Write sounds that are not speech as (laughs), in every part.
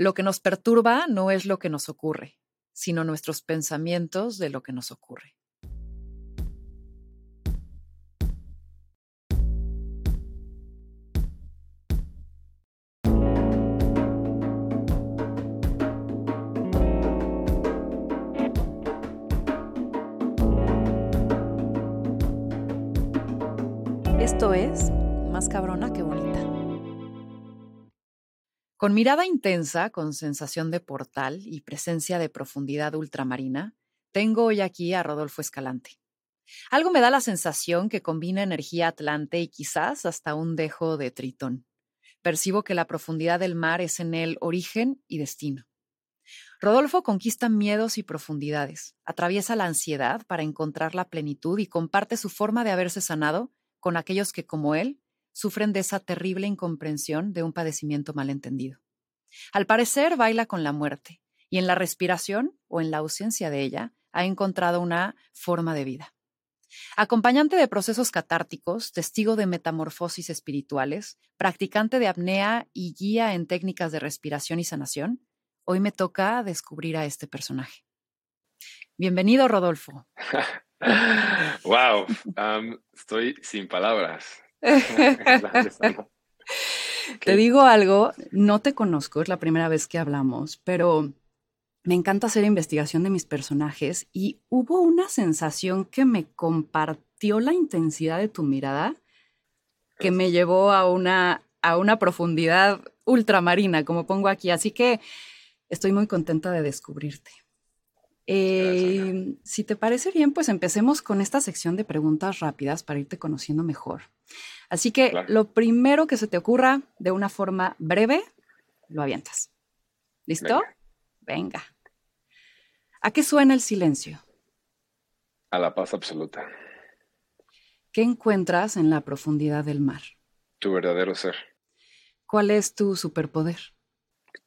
Lo que nos perturba no es lo que nos ocurre, sino nuestros pensamientos de lo que nos ocurre. Esto es Más cabrona. Con mirada intensa, con sensación de portal y presencia de profundidad ultramarina, tengo hoy aquí a Rodolfo Escalante. Algo me da la sensación que combina energía atlante y quizás hasta un dejo de tritón. Percibo que la profundidad del mar es en él origen y destino. Rodolfo conquista miedos y profundidades, atraviesa la ansiedad para encontrar la plenitud y comparte su forma de haberse sanado con aquellos que, como él, sufren de esa terrible incomprensión de un padecimiento malentendido. Al parecer, baila con la muerte y en la respiración o en la ausencia de ella ha encontrado una forma de vida. Acompañante de procesos catárticos, testigo de metamorfosis espirituales, practicante de apnea y guía en técnicas de respiración y sanación, hoy me toca descubrir a este personaje. Bienvenido, Rodolfo. (laughs) wow, estoy sin palabras. (laughs) te digo algo, no te conozco, es la primera vez que hablamos, pero me encanta hacer investigación de mis personajes y hubo una sensación que me compartió la intensidad de tu mirada que me llevó a una, a una profundidad ultramarina, como pongo aquí. Así que estoy muy contenta de descubrirte. Eh, si te parece bien, pues empecemos con esta sección de preguntas rápidas para irte conociendo mejor. Así que lo primero que se te ocurra de una forma breve, lo avientas. ¿Listo? Venga. ¿A qué suena el silencio? A la paz absoluta. ¿Qué encuentras en la profundidad del mar? Tu verdadero ser. ¿Cuál es tu superpoder?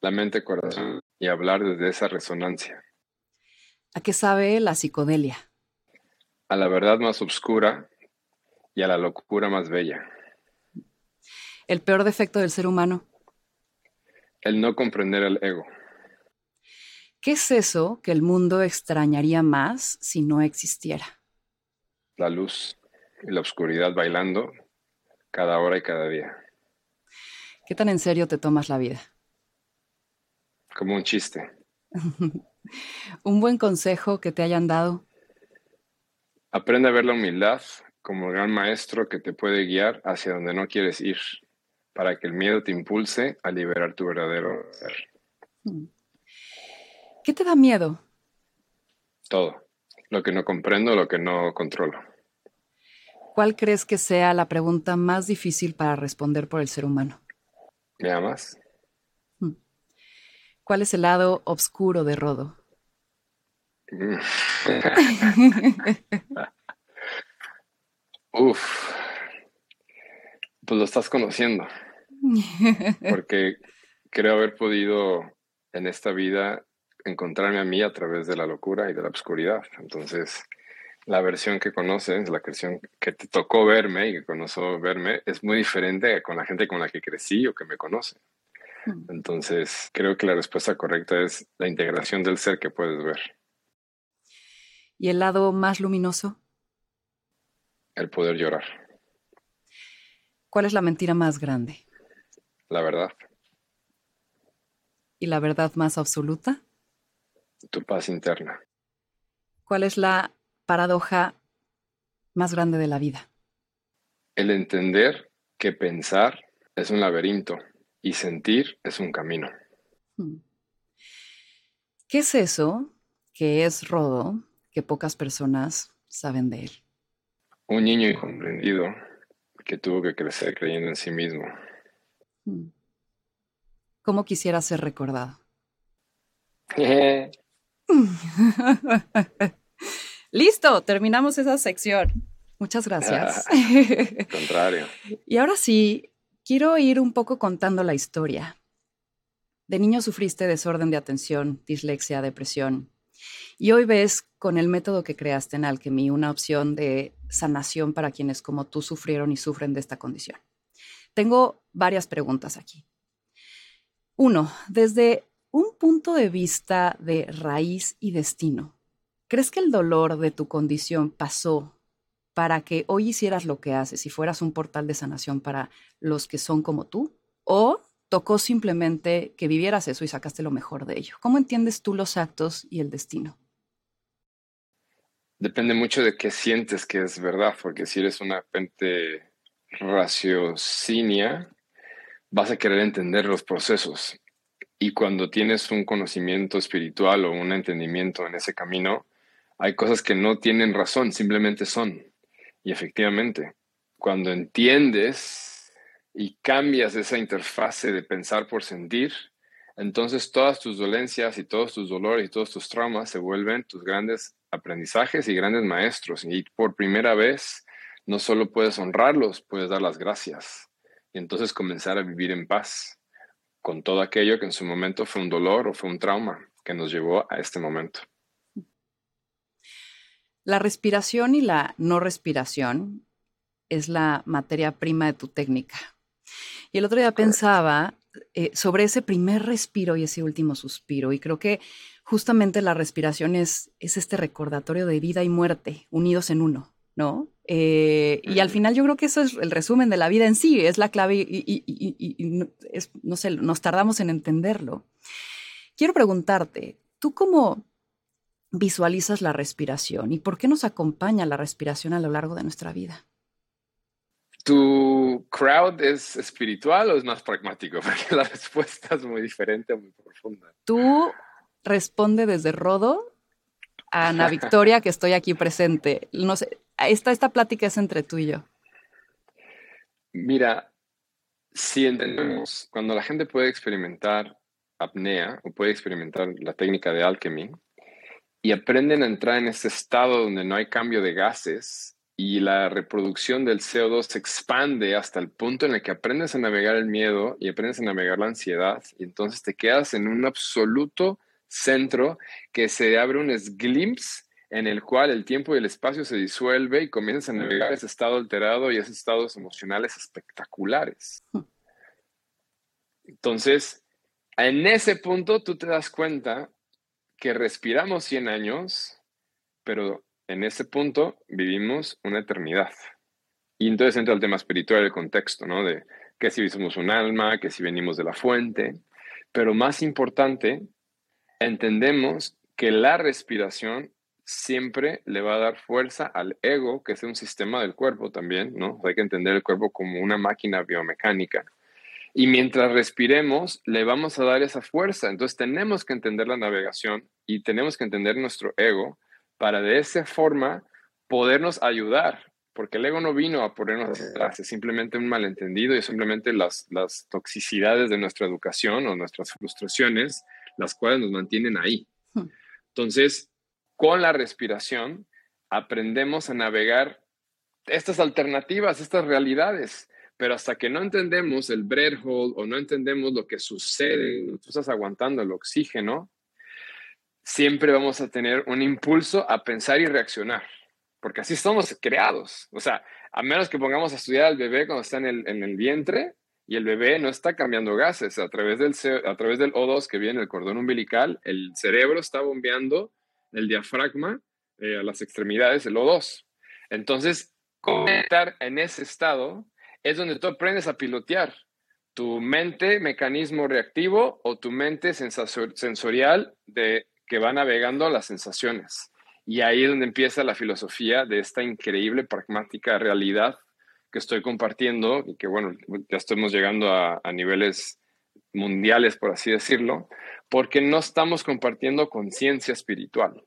La mente, corazón y hablar desde esa resonancia. ¿A qué sabe la psicodelia? A la verdad más oscura y a la locura más bella. ¿El peor defecto del ser humano? El no comprender el ego. ¿Qué es eso que el mundo extrañaría más si no existiera? La luz y la oscuridad bailando cada hora y cada día. ¿Qué tan en serio te tomas la vida? Como un chiste. (laughs) Un buen consejo que te hayan dado. Aprende a ver la humildad como el gran maestro que te puede guiar hacia donde no quieres ir, para que el miedo te impulse a liberar tu verdadero ser. Hmm. ¿Qué te da miedo? Todo. Lo que no comprendo, lo que no controlo. ¿Cuál crees que sea la pregunta más difícil para responder por el ser humano? ¿Me amas? ¿Cuál es el lado oscuro de Rodo? (laughs) Uf, pues lo estás conociendo, porque creo haber podido en esta vida encontrarme a mí a través de la locura y de la oscuridad. Entonces, la versión que conoces, la versión que te tocó verme y que conoció verme, es muy diferente con la gente con la que crecí o que me conoce. Hmm. Entonces, creo que la respuesta correcta es la integración del ser que puedes ver. ¿Y el lado más luminoso? El poder llorar. ¿Cuál es la mentira más grande? La verdad. ¿Y la verdad más absoluta? Tu paz interna. ¿Cuál es la paradoja más grande de la vida? El entender que pensar es un laberinto y sentir es un camino. Hmm. ¿Qué es eso que es Rodo que pocas personas saben de él? Un niño incomprendido que tuvo que crecer creyendo en sí mismo. Hmm. ¿Cómo quisiera ser recordado? (laughs) Listo, terminamos esa sección. Muchas gracias. (laughs) contrario. y ahora sí, Quiero ir un poco contando la historia. De niño sufriste desorden de atención, dislexia, depresión. Y hoy ves con el método que creaste en Alchemy una opción de sanación para quienes como tú sufrieron y sufren de esta condición. Tengo varias preguntas aquí. Uno, desde un punto de vista de raíz y destino, ¿crees que el dolor de tu condición pasó para que hoy hicieras lo que haces y fueras un portal de sanación para los que son como tú? ¿O tocó simplemente que vivieras eso y sacaste lo mejor de ello? ¿Cómo entiendes tú los actos y el destino? Depende mucho de qué sientes que es verdad, porque si eres una gente raciocinia, vas a querer entender los procesos. Y cuando tienes un conocimiento espiritual o un entendimiento en ese camino, hay cosas que no tienen razón, simplemente son. Y efectivamente, cuando entiendes y cambias esa interfase de pensar por sentir, entonces todas tus dolencias y todos tus dolores y todos tus traumas se vuelven tus grandes aprendizajes y grandes maestros. Y por primera vez, no solo puedes honrarlos, puedes dar las gracias. Y entonces comenzar a vivir en paz con todo aquello que en su momento fue un dolor o fue un trauma que nos llevó a este momento. La respiración y la no respiración es la materia prima de tu técnica. Y el otro día pensaba eh, sobre ese primer respiro y ese último suspiro, y creo que justamente la respiración es, es este recordatorio de vida y muerte unidos en uno, ¿no? Eh, y al final yo creo que eso es el resumen de la vida en sí, es la clave y, no sé, nos tardamos en entenderlo. Quiero preguntarte, ¿tú cómo visualizas la respiración y por qué nos acompaña la respiración a lo largo de nuestra vida? ¿Tu crowd es espiritual o es más pragmático? (laughs) Porque la respuesta es muy diferente, muy profunda. Tú responde desde Rodo a Ana Victoria, que estoy aquí presente. No sé, esta, esta plática es entre tú y yo. Mira, si entendemos, cuando la gente puede experimentar apnea o puede experimentar la técnica de alchemy y aprenden a entrar en ese estado donde no hay cambio de gases y la reproducción del CO2 se expande hasta el punto en el que aprendes a navegar el miedo y aprendes a navegar la ansiedad y entonces te quedas en un absoluto centro que se abre un glimpse en el cual el tiempo y el espacio se disuelve y comienzas a navegar ese estado alterado y esos estados emocionales espectaculares. Hmm. Entonces, en ese punto tú te das cuenta que respiramos 100 años, pero en ese punto vivimos una eternidad. Y entonces entra el tema espiritual, el contexto, ¿no? De que si somos un alma, que si venimos de la fuente. Pero más importante, entendemos que la respiración siempre le va a dar fuerza al ego, que es un sistema del cuerpo también, ¿no? hay que entender el cuerpo como una máquina biomecánica. Y mientras respiremos, le vamos a dar esa fuerza. Entonces tenemos que entender la navegación y tenemos que entender nuestro ego para de esa forma podernos ayudar, porque el ego no vino a ponernos atrás, es simplemente un malentendido y simplemente las, las toxicidades de nuestra educación o nuestras frustraciones, las cuales nos mantienen ahí. Hmm. Entonces, con la respiración aprendemos a navegar estas alternativas, estas realidades. Pero hasta que no entendemos el bread hole o no entendemos lo que sucede, tú estás aguantando el oxígeno, siempre vamos a tener un impulso a pensar y reaccionar, porque así somos creados. O sea, a menos que pongamos a estudiar al bebé cuando está en el, en el vientre y el bebé no está cambiando gases, a través, del, a través del O2 que viene el cordón umbilical, el cerebro está bombeando el diafragma eh, a las extremidades, el O2. Entonces, estar en ese estado es donde tú aprendes a pilotear tu mente mecanismo reactivo o tu mente sensorial de que va navegando las sensaciones. Y ahí es donde empieza la filosofía de esta increíble pragmática realidad que estoy compartiendo y que, bueno, ya estamos llegando a, a niveles mundiales, por así decirlo, porque no estamos compartiendo conciencia espiritual.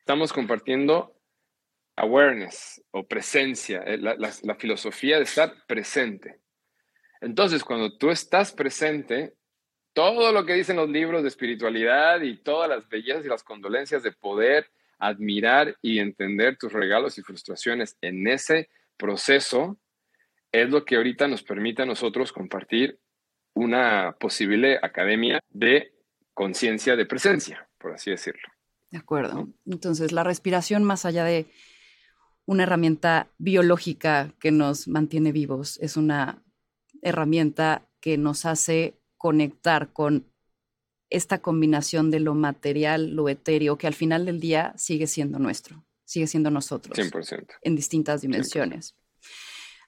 Estamos compartiendo awareness o presencia, eh, la, la, filosofía de estar presente. Entonces, cuando tú estás presente, todo lo que dicen los libros de espiritualidad y todas las bellezas y las condolencias de poder admirar y entender tus regalos y frustraciones en ese proceso, es lo que ahorita nos permite a nosotros compartir una posible academia de conciencia de presencia, por así decirlo. De acuerdo. Entonces, la respiración, más allá de una herramienta biológica que nos mantiene vivos, es una herramienta que nos hace conectar con esta combinación de lo material, lo etéreo, que al final del día sigue siendo nuestro, sigue siendo nosotros. 100%. En distintas dimensiones.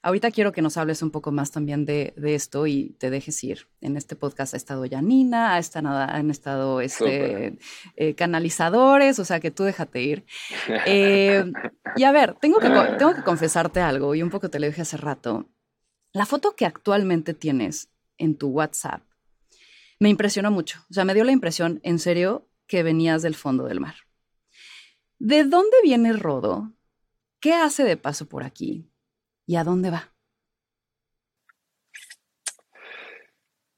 Ahorita quiero que nos hables un poco más también de, esto y te dejes ir. En este podcast ha estado Janina, ha estado, han estado este, eh, canalizadores, o sea que tú déjate ir. Eh, y a ver, tengo que, (laughs) tengo que confesarte algo y un poco te lo dije hace rato. La foto que actualmente tienes en tu WhatsApp me impresionó mucho. O sea, me dio la impresión, en serio, que venías del fondo del mar. ¿De dónde viene Rodo? ¿Qué hace de paso por aquí? ¿Y a dónde va?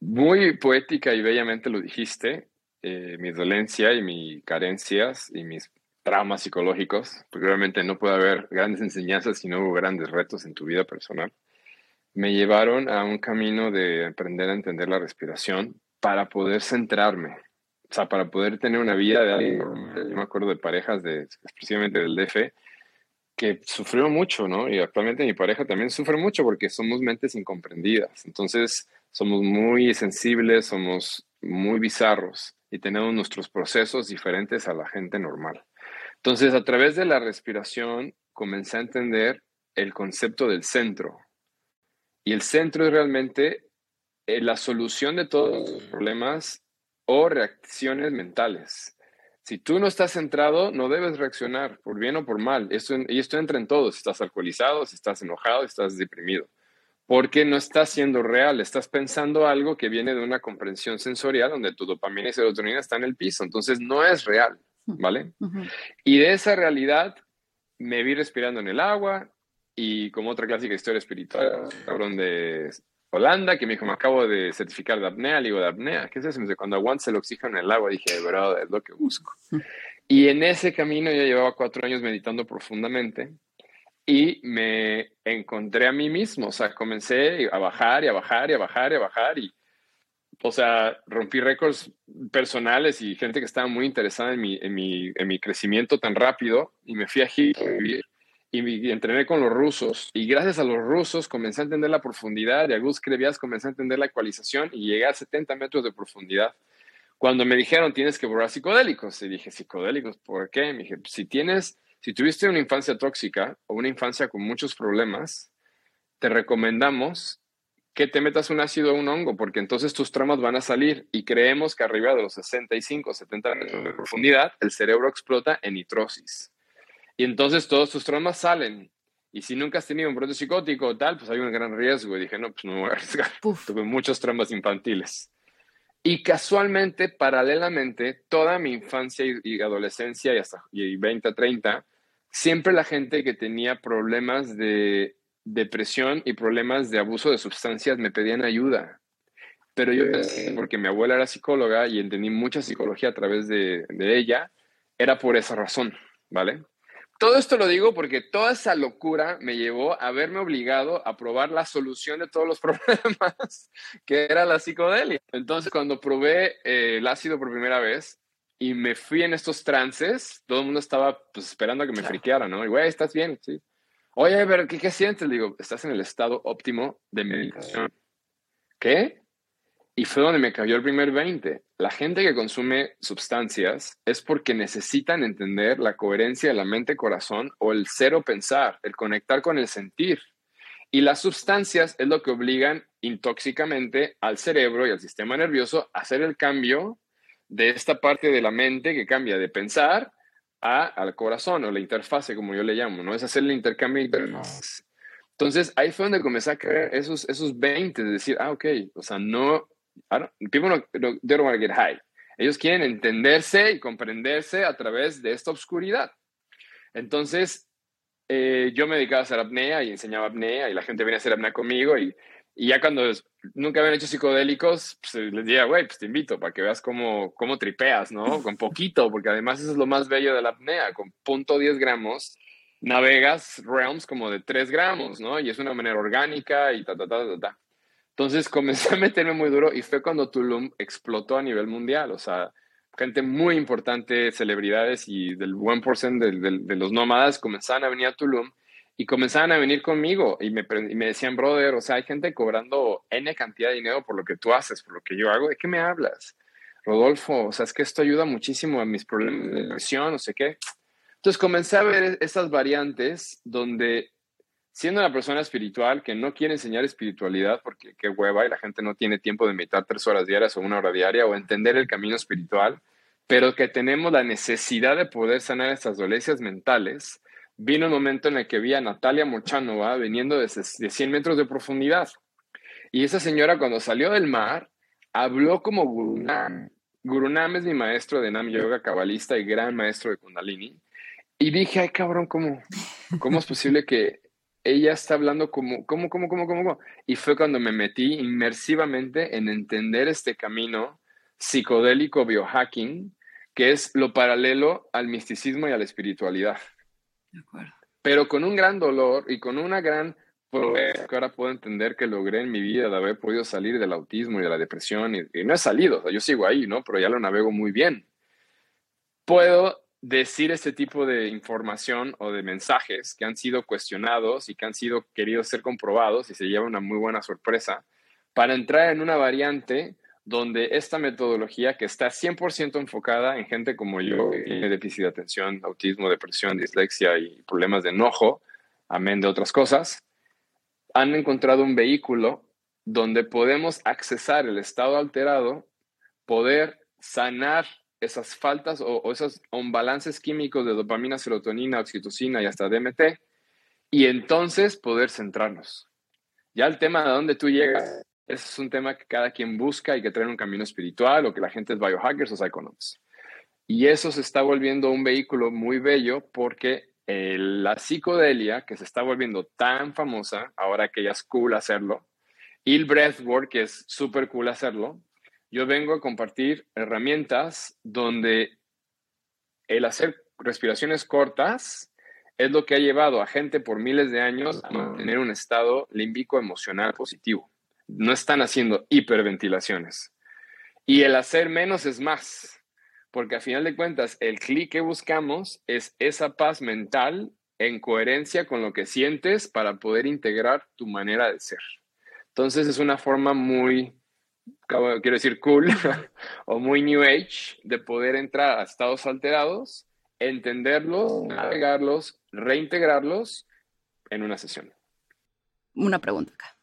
Muy poética y bellamente lo dijiste. Eh, mi dolencia y mis carencias y mis traumas psicológicos, porque realmente no puede haber grandes enseñanzas si no hubo grandes retos en tu vida personal, me llevaron a un camino de aprender a entender la respiración para poder centrarme, o sea, para poder tener una vida de Yo me acuerdo de parejas, de, especialmente del DF, que sufrió mucho, ¿no? Y actualmente mi pareja también sufre mucho porque somos mentes incomprendidas. Entonces, somos muy sensibles, somos muy bizarros y tenemos nuestros procesos diferentes a la gente normal. Entonces, a través de la respiración, comencé a entender el concepto del centro. Y el centro es realmente eh, la solución de todos los problemas o reacciones mentales. Si tú no estás centrado, no debes reaccionar, por bien o por mal. Esto, y esto entra en todo. Si estás alcoholizado, si estás enojado, si estás deprimido. Porque no estás siendo real. Estás pensando algo que viene de una comprensión sensorial donde tu dopamina y serotonina están en el piso. Entonces, no es real, ¿vale? Y de esa realidad me vi respirando en el agua y como otra clásica historia espiritual, cabrón de Holanda, que me dijo, me acabo de certificar de apnea. Le digo, ¿de apnea? ¿Qué es eso? Cuando aguantes el oxígeno en el agua, dije, bro, es lo que busco. Y en ese camino yo llevaba cuatro años meditando profundamente y me encontré a mí mismo. O sea, comencé a bajar y a bajar y a bajar y a bajar y, o sea, rompí récords personales y gente que estaba muy interesada en mi, en mi, en mi crecimiento tan rápido y me fui a Egipto y, entrené con los rusos. Y gracias a los rusos comencé a entender la profundidad. Y a Gus Krevias comencé a entender la ecualización y llegué a 70 metros de profundidad. Cuando me dijeron tienes que borrar psicodélicos, y dije, ¿psicodélicos? ¿Por qué? Me dije, si tienes, si tuviste una infancia tóxica o una infancia con muchos problemas, te recomendamos que te metas un ácido o un hongo, porque entonces tus traumas van a salir y creemos que arriba de los 65, 70 metros de profundidad, el cerebro explota en nitrosis. Y entonces todos tus traumas salen. Y si nunca has tenido un brote psicótico o tal, pues hay un gran riesgo. Y dije, no, pues no me voy a arriesgar. (laughs) Tuve muchos traumas infantiles. Y casualmente, paralelamente, toda mi infancia y, adolescencia y hasta y 20, 30, siempre la gente que tenía problemas de depresión y problemas de abuso de sustancias me pedían ayuda. Pero yo, porque mi abuela era psicóloga y entendí mucha psicología a través de, de ella, era por esa razón, ¿vale? Todo esto lo digo porque toda esa locura me llevó a verme obligado a probar la solución de todos los (laughs) problemas, que era la psicodelia. Entonces, cuando probé eh, el ácido por primera vez y me fui en estos trances, todo el mundo estaba pues, esperando a que me friqueara, ¿no? Y, güey, ¿estás bien? Sí. Oye, pero ¿qué, ¿qué sientes? Le digo, estás en el estado óptimo de meditación. ¿Qué? Y fue donde me cayó el primer 20. La gente que consume sustancias es porque necesitan entender la coherencia de la mente-corazón o el cero pensar, el conectar con el sentir. Y las sustancias es lo que obligan intóxicamente al cerebro y al sistema nervioso a hacer el cambio de esta parte de la mente que cambia de pensar a, al corazón o la interfase, como yo le llamo, ¿no? Es hacer el intercambio Entonces, ahí fue donde comencé a creer esos, esos 20, de decir, ah, ok, o sea, no, people no, no, they don't want to get high. Ellos quieren entenderse y comprenderse a través de esta oscuridad. Entonces, eh, yo me dedicaba a hacer apnea y enseñaba apnea y la gente venía a hacer apnea conmigo y, y ya cuando nunca habían hecho psicodélicos, pues les decía, güey, pues te invito para que veas cómo, cómo tripeas, ¿no? Con poquito, porque además eso es lo más bello de la apnea, con punto 10 gramos navegas realms como de 3 gramos, ¿no? Y es una manera orgánica y ta, ta, ta, ta, ta. Entonces (laughs) comencé a meterme muy duro y fue cuando Tulum explotó a nivel mundial. O sea, gente muy importante, celebridades y del buen porcentaje de, de, los nómadas comenzaban a venir a Tulum y comenzaban a venir conmigo y me, y me decían, brother, o sea, hay gente cobrando N cantidad de dinero por lo que tú haces, por lo que yo hago. ¿De qué me hablas? Rodolfo, o sea, es que esto ayuda muchísimo a mis problemas de depresión, no sé qué. Entonces comencé a ver esas variantes donde siendo una persona espiritual que no quiere enseñar espiritualidad porque qué hueva y la gente no tiene tiempo de meditar tres horas diarias o una hora diaria o entender el camino espiritual, pero que tenemos la necesidad de poder sanar estas dolencias mentales, vino un momento en el que vi a Natalia Mochanova viniendo de 100 metros de profundidad. Y esa señora cuando salió del mar habló como Gurunam. Gurunam es mi maestro de Nam Yoga cabalista y gran maestro de Kundalini. Y dije, ay cabrón, ¿cómo, cómo es posible que ella está hablando como, ¿cómo, cómo, cómo, cómo? Y fue cuando me metí inmersivamente en entender este camino psicodélico biohacking, que es lo paralelo al misticismo y a la espiritualidad. De acuerdo. Pero con un gran dolor y con una gran que ahora puedo entender que logré en mi vida de haber podido salir del autismo y de la depresión, y, no he salido, yo sigo ahí, ¿no? Pero ya lo navego muy bien. Puedo decir este tipo de información o de mensajes que han sido cuestionados y que han sido queridos ser comprobados y se lleva una muy buena sorpresa para entrar en una variante donde esta metodología que está 100% enfocada en gente como yo, que tiene déficit de atención, autismo, depresión, dislexia y problemas de enojo, amén de otras cosas, han encontrado un vehículo donde podemos accesar el estado alterado, poder sanar esas faltas o, esos balances químicos de dopamina, serotonina, oxitocina y hasta DMT, y entonces poder centrarnos. Ya el tema de dónde tú llegas, es un tema que cada quien busca y que trae un camino espiritual o que la gente es biohackers o psychonauts. Y eso se está volviendo un vehículo muy bello porque la psicodelia, que se está volviendo tan famosa, ahora que ya es cool hacerlo, y el breathwork, que es súper cool hacerlo, yo vengo a compartir herramientas donde el hacer respiraciones cortas es lo que ha llevado a gente por miles de años a mantener un estado límbico emocional positivo. No están haciendo hiperventilaciones. Y el hacer menos es más porque a final de cuentas el clic que buscamos es esa paz mental en coherencia con lo que sientes para poder integrar tu manera de ser. Entonces es una forma muy, quiero decir, cool (laughs) o muy new age de poder entrar a estados alterados, entenderlos, navegarlos, reintegrarlos en una sesión. Una pregunta acá.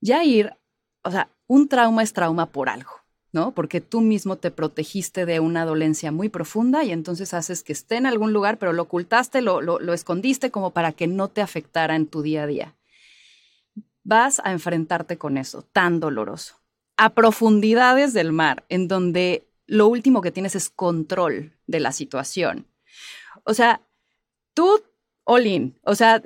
Ya ir, o sea, un trauma es trauma por algo. ¿no? Porque tú mismo te protegiste de una dolencia muy profunda y entonces haces que esté en algún lugar, pero lo ocultaste, lo, lo, escondiste como para que no te afectara en tu día a día. Vas a enfrentarte con eso tan doloroso, a profundidades del mar, en donde lo último que tienes es control de la situación. O sea, tú, Olin, o sea,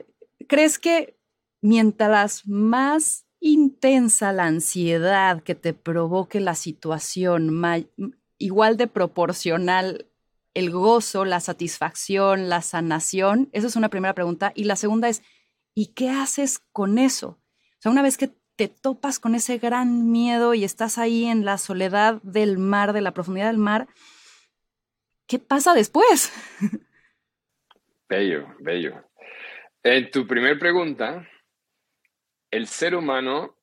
¿crees que mientras más intensa la ansiedad que te provoque la situación, igual de proporcional el gozo, la satisfacción, la sanación? Esa es una primera pregunta. Y la segunda es, ¿y qué haces con eso? O sea, una vez que te topas con ese gran miedo y estás ahí en la soledad del mar, de la profundidad del mar, ¿qué pasa después? (laughs) Bello, bello. En tu primera pregunta, el ser humano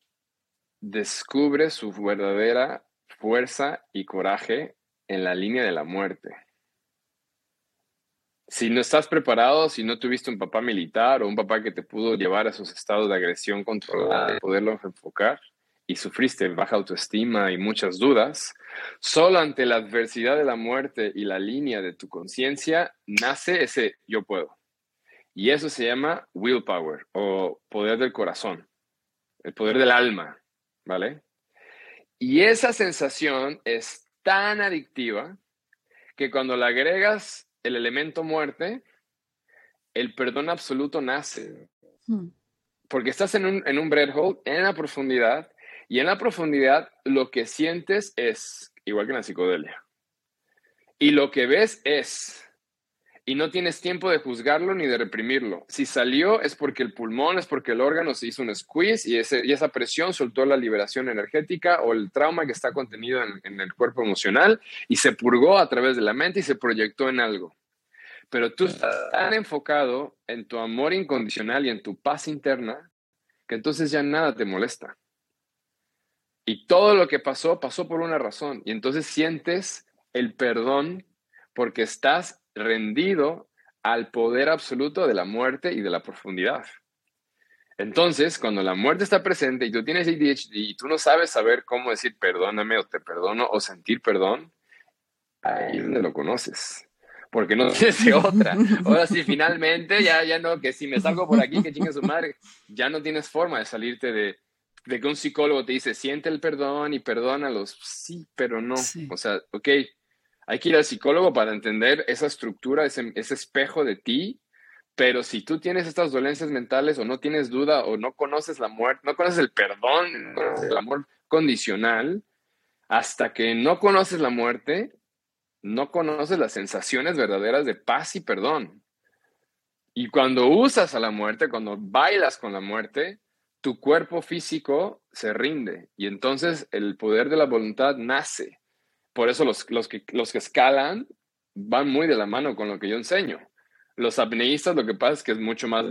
descubre su verdadera fuerza y coraje en la línea de la muerte. Si no estás preparado, si no tuviste un papá militar o un papá que te pudo llevar a esos estados de agresión controlada, poderlo enfocar y sufriste baja autoestima y muchas dudas, solo ante la adversidad de la muerte y la línea de tu conciencia nace ese yo puedo. Y eso se llama willpower o poder del corazón el poder del alma, ¿vale? Y esa sensación es tan adictiva que cuando le agregas el elemento muerte, el perdón absoluto nace. Hmm. Porque estás en un, en un bread hole, en la profundidad, y en la profundidad lo que sientes es igual que en la psicodelia. Y lo que ves es y no tienes tiempo de juzgarlo ni de reprimirlo. Si salió es porque el pulmón, es porque el órgano se hizo un squeeze y, ese, y esa presión soltó la liberación energética o el trauma que está contenido en, en el cuerpo emocional y se purgó a través de la mente y se proyectó en algo. Pero tú estás tan enfocado en tu amor incondicional y en tu paz interna que entonces ya nada te molesta. Y todo lo que pasó, pasó por una razón. Y entonces sientes el perdón porque estás rendido al poder absoluto de la muerte y de la profundidad. Entonces, cuando la muerte está presente y tú tienes ADHD y tú no sabes saber cómo decir perdóname o te perdono o sentir perdón, ahí es donde lo conoces. Porque no (laughs) tienes de otra. Ahora sí, finalmente, ya, ya no, que si me salgo por aquí, que chingue su madre, ya no tienes forma de salirte de, de que un psicólogo te dice, siente el perdón y perdónalos. Sí, pero no. O sea, ok, hay que ir al psicólogo para entender esa estructura, ese, espejo de ti pero si tú tienes estas dolencias mentales o no tienes duda o no conoces la muerte, no conoces el perdón, no conoces el amor condicional, hasta que no conoces la muerte, no conoces las sensaciones verdaderas de paz y perdón. Y cuando usas a la muerte, cuando bailas con la muerte, tu cuerpo físico se rinde y entonces el poder de la voluntad nace. Por eso los, los, que, los que escalan van muy de la mano con lo que yo enseño los apneístas lo que pasa es que es mucho más,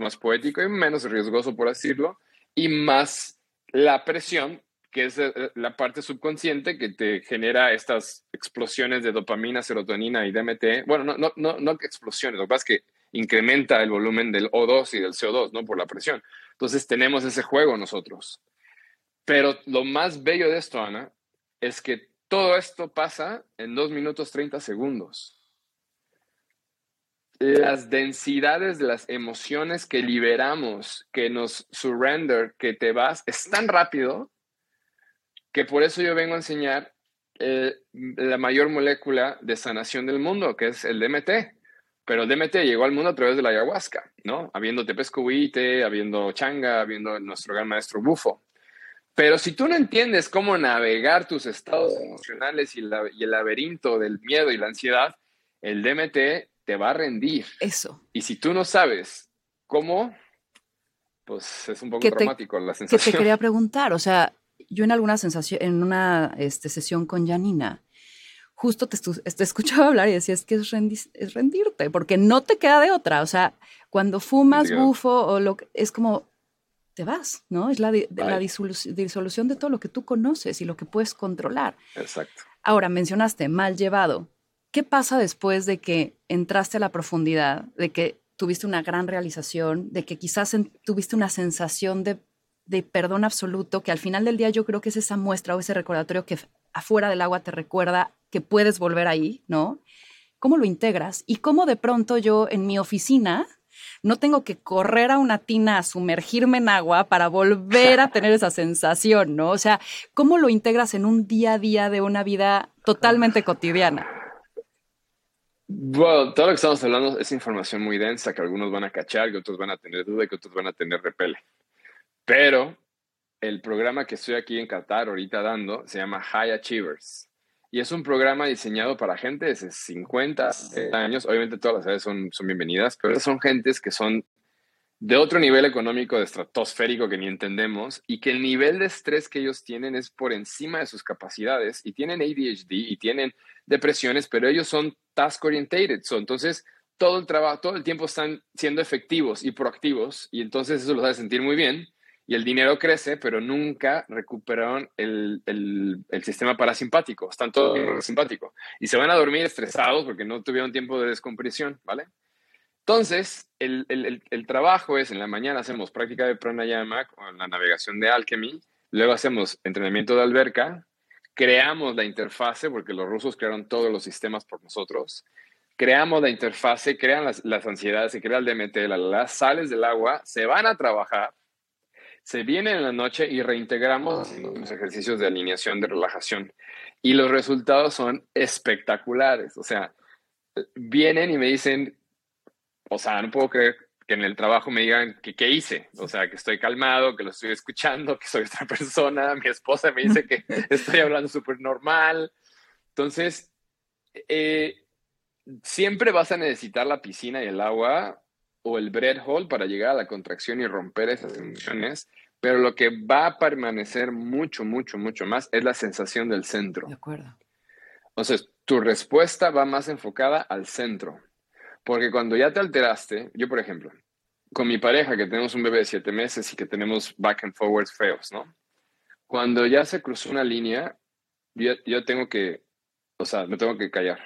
más poético y menos riesgoso, por decirlo, y más la presión, que es eh, la parte subconsciente que te genera estas explosiones de dopamina, serotonina y DMT. Bueno, no, no, no, no explosiones, lo que pasa es que incrementa el volumen del O2 y del CO2, ¿no? Por la presión. Entonces tenemos ese juego nosotros. Pero lo más bello de esto, Ana, es que todo esto pasa en 2 minutos 30 segundos las densidades de las emociones que liberamos, que nos surrender, que te vas, es tan rápido que por eso yo vengo a enseñar eh, la mayor molécula de sanación del mundo, que es el DMT. Pero el DMT llegó al mundo a través de la ayahuasca, ¿no? Habiendo tepescohuite, habiendo changa, habiendo nuestro gran maestro bufo. Pero si tú no entiendes cómo navegar tus estados emocionales y, y el laberinto del miedo y la ansiedad, el DMT te va a rendir. Eso. Y si tú no sabes cómo, pues es un poco traumático la sensación. Que te quería preguntar, o sea, yo en alguna sensación, en una este, sesión con Janina, justo te, te, escuchaba (laughs) hablar y decías que es, es, rendirte, porque no te queda de otra. O sea, cuando fumas bufo o lo es como te vas, ¿no? Es la, la disolución de todo lo que tú conoces y lo que puedes controlar. Exacto. Ahora, mencionaste mal llevado. ¿Qué pasa después de que entraste a la profundidad, de que tuviste una gran realización, de que quizás tuviste una sensación de, perdón absoluto, que al final del día yo creo que es esa muestra o ese recordatorio que afuera del agua te recuerda que puedes volver ahí, ¿no? ¿Cómo lo integras? Y cómo de pronto yo en mi oficina no tengo que correr a una tina a sumergirme en agua para volver a tener esa sensación, ¿no? O sea, ¿cómo lo integras en un día a día de una vida totalmente cotidiana? Bueno, todo lo que estamos hablando es información muy densa que algunos van a cachar, que otros van a tener duda y que otros van a tener repele. Pero el programa que estoy aquí en Qatar ahorita dando se llama High Achievers. Y es un programa diseñado para gente de 50 años. Obviamente todas las edades son, son bienvenidas, pero son gentes que son de otro nivel económico, de estratosférico que ni entendemos, y que el nivel de estrés que ellos tienen es por encima de sus capacidades, y tienen ADHD y tienen depresiones, pero ellos son task orientated, entonces todo el trabajo, todo el tiempo están siendo efectivos y proactivos, y entonces eso los hace sentir muy bien, y el dinero crece, pero nunca recuperaron el, el, el sistema parasimpático, están todos simpático, y se van a dormir estresados porque no tuvieron tiempo de descompresión, ¿vale? Entonces, el, el, trabajo es, en la mañana hacemos práctica de pranayama con la navegación de Alchemy, luego hacemos entrenamiento de alberca, creamos la interfase, porque los rusos crearon todos los sistemas por nosotros, creamos la interfase, crean las, las ansiedades, se crea el DMT, las sales del agua, se van a trabajar, se vienen en la noche y reintegramos los ejercicios de alineación, de relajación. Y los resultados son espectaculares. O sea, vienen y me dicen, o sea, no puedo creer que en el trabajo me digan que qué hice, o sea, que estoy calmado, que lo estoy escuchando, que soy otra (laughs) persona, mi esposa me dice que (laughs) estoy hablando súper normal. Entonces, eh, siempre vas a necesitar la piscina y el agua o el bread hole para llegar a la contracción y romper esas emociones, pero lo que va a permanecer mucho, mucho, mucho más es la sensación del centro. De acuerdo. Entonces, tu respuesta va más enfocada al centro. Porque cuando ya te alteraste, yo por ejemplo, con mi pareja que tenemos un bebé de siete meses y que tenemos back and forwards feos, ¿no? cuando ya se cruzó una línea, yo, tengo que, o sea, me tengo que callar.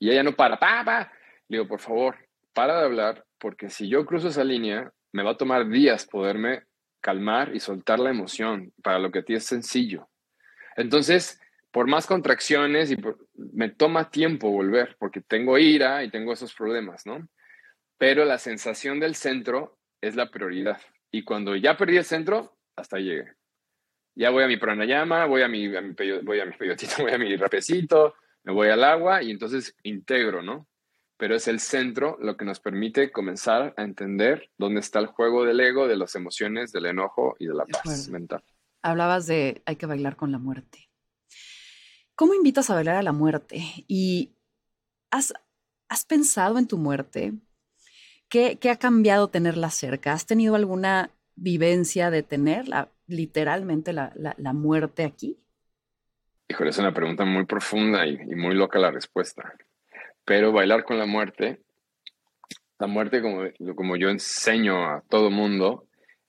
Y ella no para, pa, pa. Le digo, por favor, para de hablar, porque si yo cruzo esa línea, me va a tomar días poderme calmar y soltar la emoción, para lo que a ti es sencillo. Entonces, por más contracciones y me toma tiempo volver, porque tengo ira y tengo esos problemas, ¿no? Pero la sensación del centro es la prioridad. Y cuando ya perdí el centro, hasta llegué. Ya voy a mi pranayama, voy a mi, voy a mi peyotito, (laughs) voy a mi rapecito, me voy al agua y entonces integro, ¿no? Pero es el centro lo que nos permite comenzar a entender dónde está el juego del ego, de las emociones, del enojo y de la paz mental. Hablabas de hay que bailar con la muerte. ¿Cómo invitas a bailar a la muerte? ¿Y has, has pensado en tu muerte? ¿Qué, ¿Qué, ha cambiado tenerla cerca? ¿Has tenido alguna vivencia de tenerla, literalmente la, la, muerte aquí? Híjole, es una pregunta muy profunda y, y, muy loca la respuesta. Pero bailar con la muerte, la muerte, como, como yo enseño a todo mundo,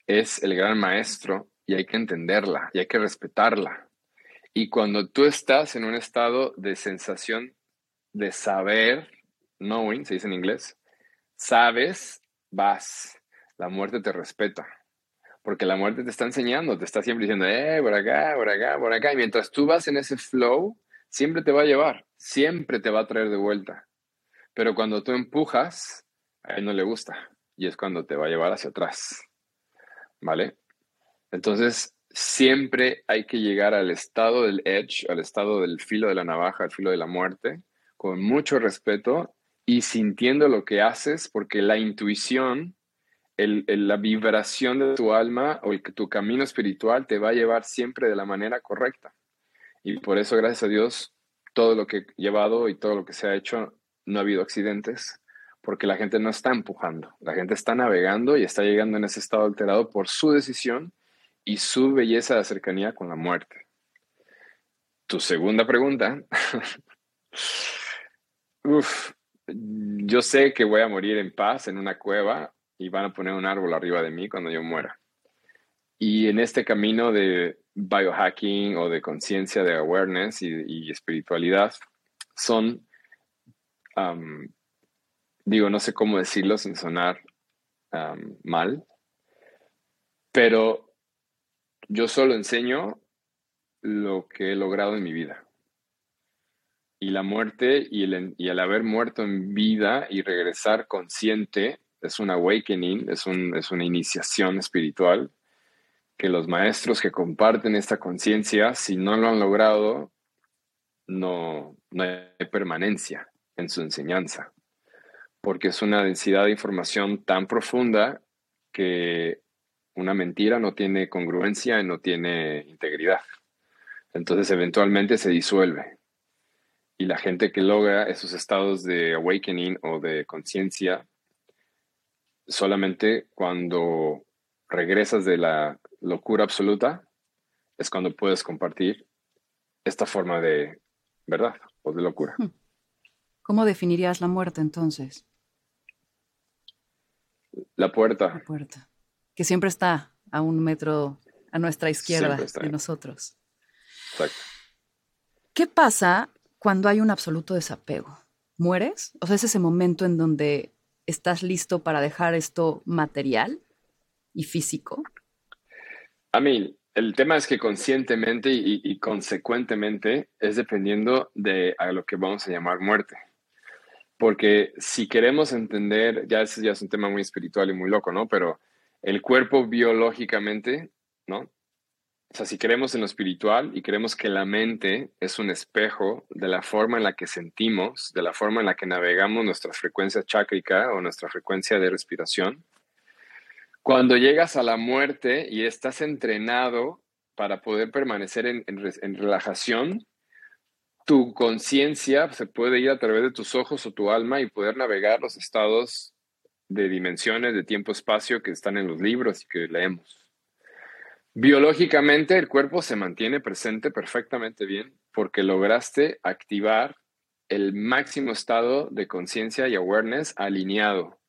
es el gran maestro y hay que entenderla y hay que respetarla. Y cuando tú estás en un estado de sensación de saber, knowing, se dice en inglés, sabes, vas. La muerte te respeta. Porque la muerte te está enseñando, te está siempre diciendo, eh, por acá, por acá, por acá. Y mientras tú vas en ese flow, siempre te va a llevar, siempre te va a traer de vuelta. Pero cuando tú empujas, a él no le gusta. Y es cuando te va a llevar hacia atrás. ¿Vale? Entonces, siempre hay que llegar al estado del edge, al estado del filo de la navaja, al filo de la muerte, con mucho respeto y sintiendo lo que haces, porque la intuición, la vibración de tu alma o tu camino espiritual te va a llevar siempre de la manera correcta. Y por eso, gracias a Dios, todo lo que he llevado y todo lo que se ha hecho, no ha habido accidentes, porque la gente no está empujando, la gente está navegando y está llegando en ese estado alterado por su decisión y su belleza de cercanía con la muerte. Tu segunda pregunta. (laughs) Uf, yo sé que voy a morir en paz en una cueva y van a poner un árbol arriba de mí cuando yo muera. Y en este camino de biohacking o de conciencia, de awareness y, espiritualidad, son, digo, no sé cómo decirlo sin sonar mal, pero yo solo enseño lo que he logrado en mi vida. Y la muerte y el, y el haber muerto en vida y regresar consciente es un awakening, es, un, es una iniciación espiritual que los maestros que comparten esta conciencia, si no lo han logrado, no, no hay permanencia en su enseñanza, porque es una densidad de información tan profunda que una mentira no tiene congruencia y no tiene integridad. Entonces eventualmente se disuelve. Y la gente que logra esos estados de awakening o de conciencia, solamente cuando regresas de la locura absoluta, es cuando puedes compartir esta forma de verdad o de locura. Hmm. ¿Cómo definirías la muerte entonces? La puerta. La puerta que siempre está a un metro a nuestra izquierda de nosotros. Exacto. ¿Qué pasa cuando hay un absoluto desapego? ¿Mueres? O sea, es ese momento en donde estás listo para dejar esto material y físico. A mí, el tema es que conscientemente y, consecuentemente es dependiendo de a lo que vamos a llamar muerte. Porque si queremos entender, ya ese ya es un tema muy espiritual y muy loco, ¿no? Pero el cuerpo biológicamente, ¿no? O sea, si creemos en lo espiritual y creemos que la mente es un espejo de la forma en la que sentimos, de la forma en la que navegamos nuestra frecuencia chácrica o nuestra frecuencia de respiración, cuando llegas a la muerte y estás entrenado para poder permanecer en, relajación, tu conciencia se puede ir a través de tus ojos o tu alma y poder navegar los estados de dimensiones de tiempo-espacio que están en los libros y que leemos. Biológicamente el cuerpo se mantiene presente perfectamente bien porque lograste activar el máximo estado de conciencia y awareness alineado.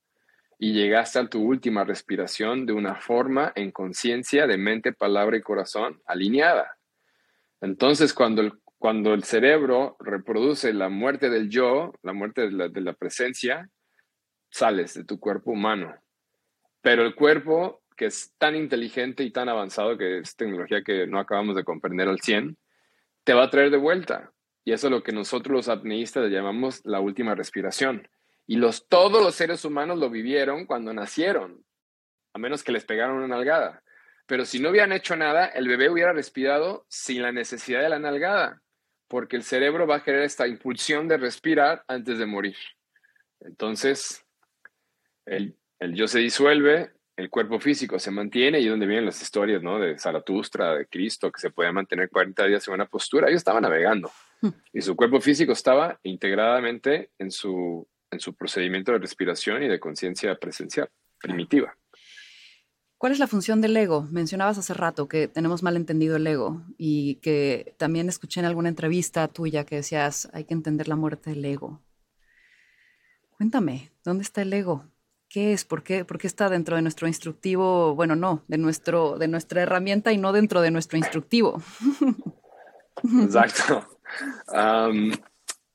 Y llegaste a tu última respiración de una forma en conciencia de mente, palabra y corazón alineada. Entonces, cuando el, cuando el cerebro reproduce la muerte del yo, la muerte de la, de la presencia, sales de tu cuerpo humano. Pero el cuerpo, que es tan inteligente y tan avanzado, que es tecnología que no acabamos de comprender al 100, te va a traer de vuelta. Y eso es lo que nosotros los apneístas llamamos la última respiración. Y los, todos los seres humanos lo vivieron cuando nacieron, a menos que les pegaron una nalgada. Pero si no hubieran hecho nada, el bebé hubiera respirado sin la necesidad de la nalgada, porque el cerebro va a querer esta impulsión de respirar antes de morir. Entonces, el, el yo se disuelve, el cuerpo físico se mantiene y donde vienen las historias ¿no? de Zaratustra, de Cristo, que se podía mantener 40 días en una postura. Ellos estaban navegando hmm. y su cuerpo físico estaba integradamente en su, en su procedimiento de respiración y de conciencia presencial, primitiva. ¿Cuál es la función del ego? Mencionabas hace rato que tenemos mal entendido el ego y que también escuché en alguna entrevista tuya que decías hay que entender la muerte del ego. Cuéntame, ¿dónde está el ego? ¿Qué es? ¿Por qué, ¿Por qué está dentro de nuestro instructivo? Bueno, no, de, nuestro, de nuestra herramienta y no dentro de nuestro instructivo. (laughs) Exacto.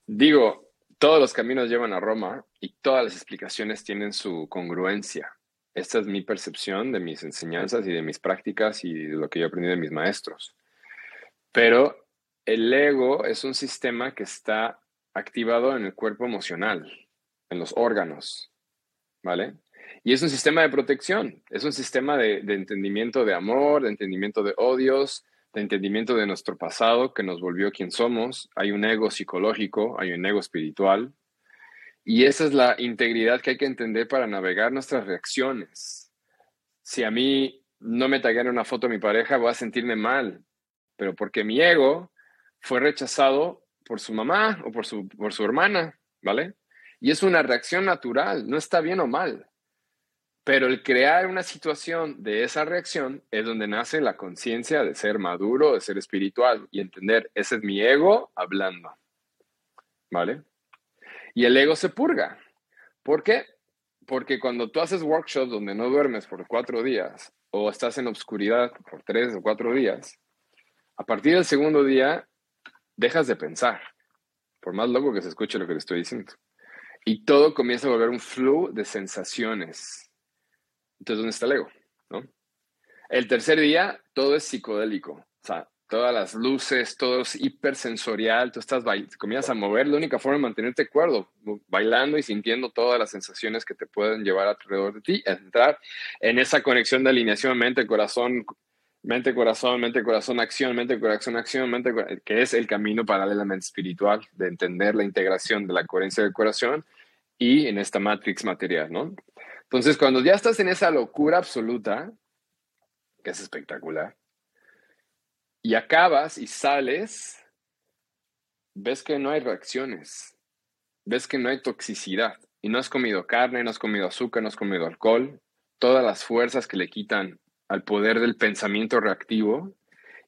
digo, todos los caminos llevan a Roma y todas las explicaciones tienen su congruencia. Esta es mi percepción de mis enseñanzas y de mis prácticas y de lo que yo he aprendido de mis maestros. Pero el ego es un sistema que está activado en el cuerpo emocional, en los órganos, ¿vale? Y es un sistema de protección, es un sistema de, de entendimiento de amor, de entendimiento de odios, de entendimiento de nuestro pasado que nos volvió quien somos. Hay un ego psicológico, hay un ego espiritual. Y esa es la integridad que hay que entender para navegar nuestras reacciones. Si a mí no me taguean una foto de mi pareja, voy a sentirme mal, pero porque mi ego fue rechazado por su mamá o por su, por su hermana, ¿vale? Y es una reacción natural, no está bien o mal. Pero el crear una situación de esa reacción es donde nace la conciencia de ser maduro, de ser espiritual y entender, ese es mi ego hablando. ¿Vale? Y el ego se purga. ¿Por qué? Porque cuando tú haces workshops donde no duermes por cuatro días o estás en obscuridad por tres o cuatro días, a partir del segundo día dejas de pensar, por más loco que se escuche lo que te estoy diciendo. Y todo comienza a volver un flow de sensaciones entonces, ¿dónde está el ego? ¿No? El tercer día, todo es psicodélico. O sea, todas las luces, todo es hipersensorial, tú estás comienzas a mover, la única forma de mantenerte cuerdo, bailando y sintiendo todas las sensaciones que te pueden llevar alrededor de ti, entrar en esa conexión de alineación mente-corazón, mente-corazón, mente-corazón, acción, mente-corazón, acción, mente que es el camino paralelamente espiritual de entender la integración de la coherencia del corazón y en esta matrix material, ¿no? Entonces, cuando ya estás en esa locura absoluta, que es espectacular, y acabas y sales, ves que no hay reacciones, ves que no hay toxicidad, y no has comido carne, no has comido azúcar, no has comido alcohol, todas las fuerzas que le quitan al poder del pensamiento reactivo,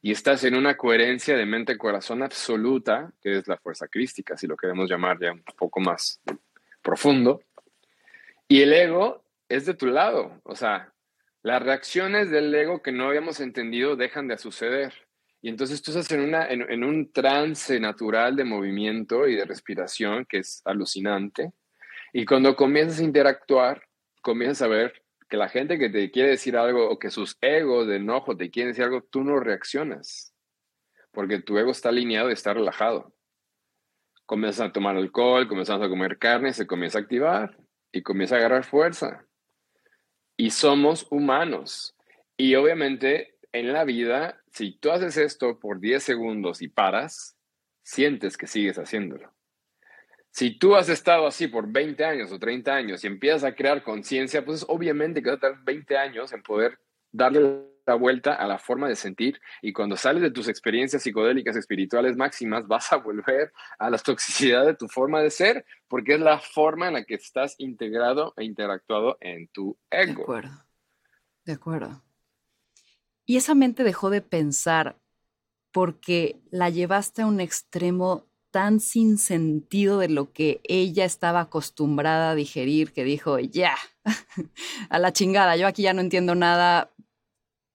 y estás en una coherencia de mente-corazón absoluta, que es la fuerza crística, si lo queremos llamar ya un poco más profundo. Y el ego es de tu lado. O sea, las reacciones del ego que no habíamos entendido dejan de suceder. Y entonces tú estás en, una, en, un trance natural de movimiento y de respiración que es alucinante. Y cuando comienzas a interactuar, comienzas a ver que la gente que te quiere decir algo o que sus egos de enojo te quieren decir algo, tú no reaccionas. Porque tu ego está alineado y está relajado. Comienzas a tomar alcohol, comienzas a comer carne, se comienza a activar y comienza a agarrar fuerza y somos humanos. Y obviamente en la vida, si tú haces esto por 10 segundos y paras, sientes que sigues haciéndolo. Si tú has estado así por 20 años o 30 años y empiezas a crear conciencia, pues obviamente que vas a tardar 20 años en poder darle la vuelta a la forma de sentir y cuando sales de tus experiencias psicodélicas espirituales máximas vas a volver a la toxicidad de tu forma de ser porque es la forma en la que estás integrado e interactuado en tu ego. De acuerdo, de acuerdo. Y esa mente dejó de pensar porque la llevaste a un extremo tan sin sentido de lo que ella estaba acostumbrada a digerir que dijo, ya, (laughs) a la chingada, yo aquí ya no entiendo nada,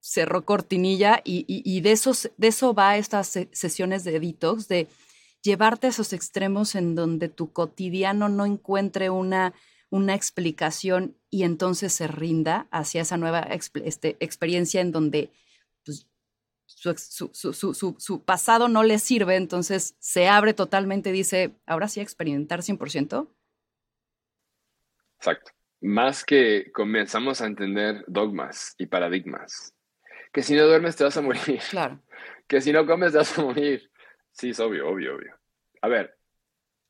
cerró cortinilla y, de, esos, de eso va estas sesiones de detox, de llevarte a esos extremos en donde tu cotidiano no encuentre una, una explicación y entonces se rinda hacia esa nueva este, experiencia en donde pues, su, pasado no le sirve, entonces se abre totalmente, dice, ahora sí experimentar 100%. Exacto. Más que comenzamos a entender dogmas y paradigmas. Que si no duermes te vas a morir. (laughs) Claro. Que si no comes te vas a morir. Sí, es obvio, obvio, obvio. A ver,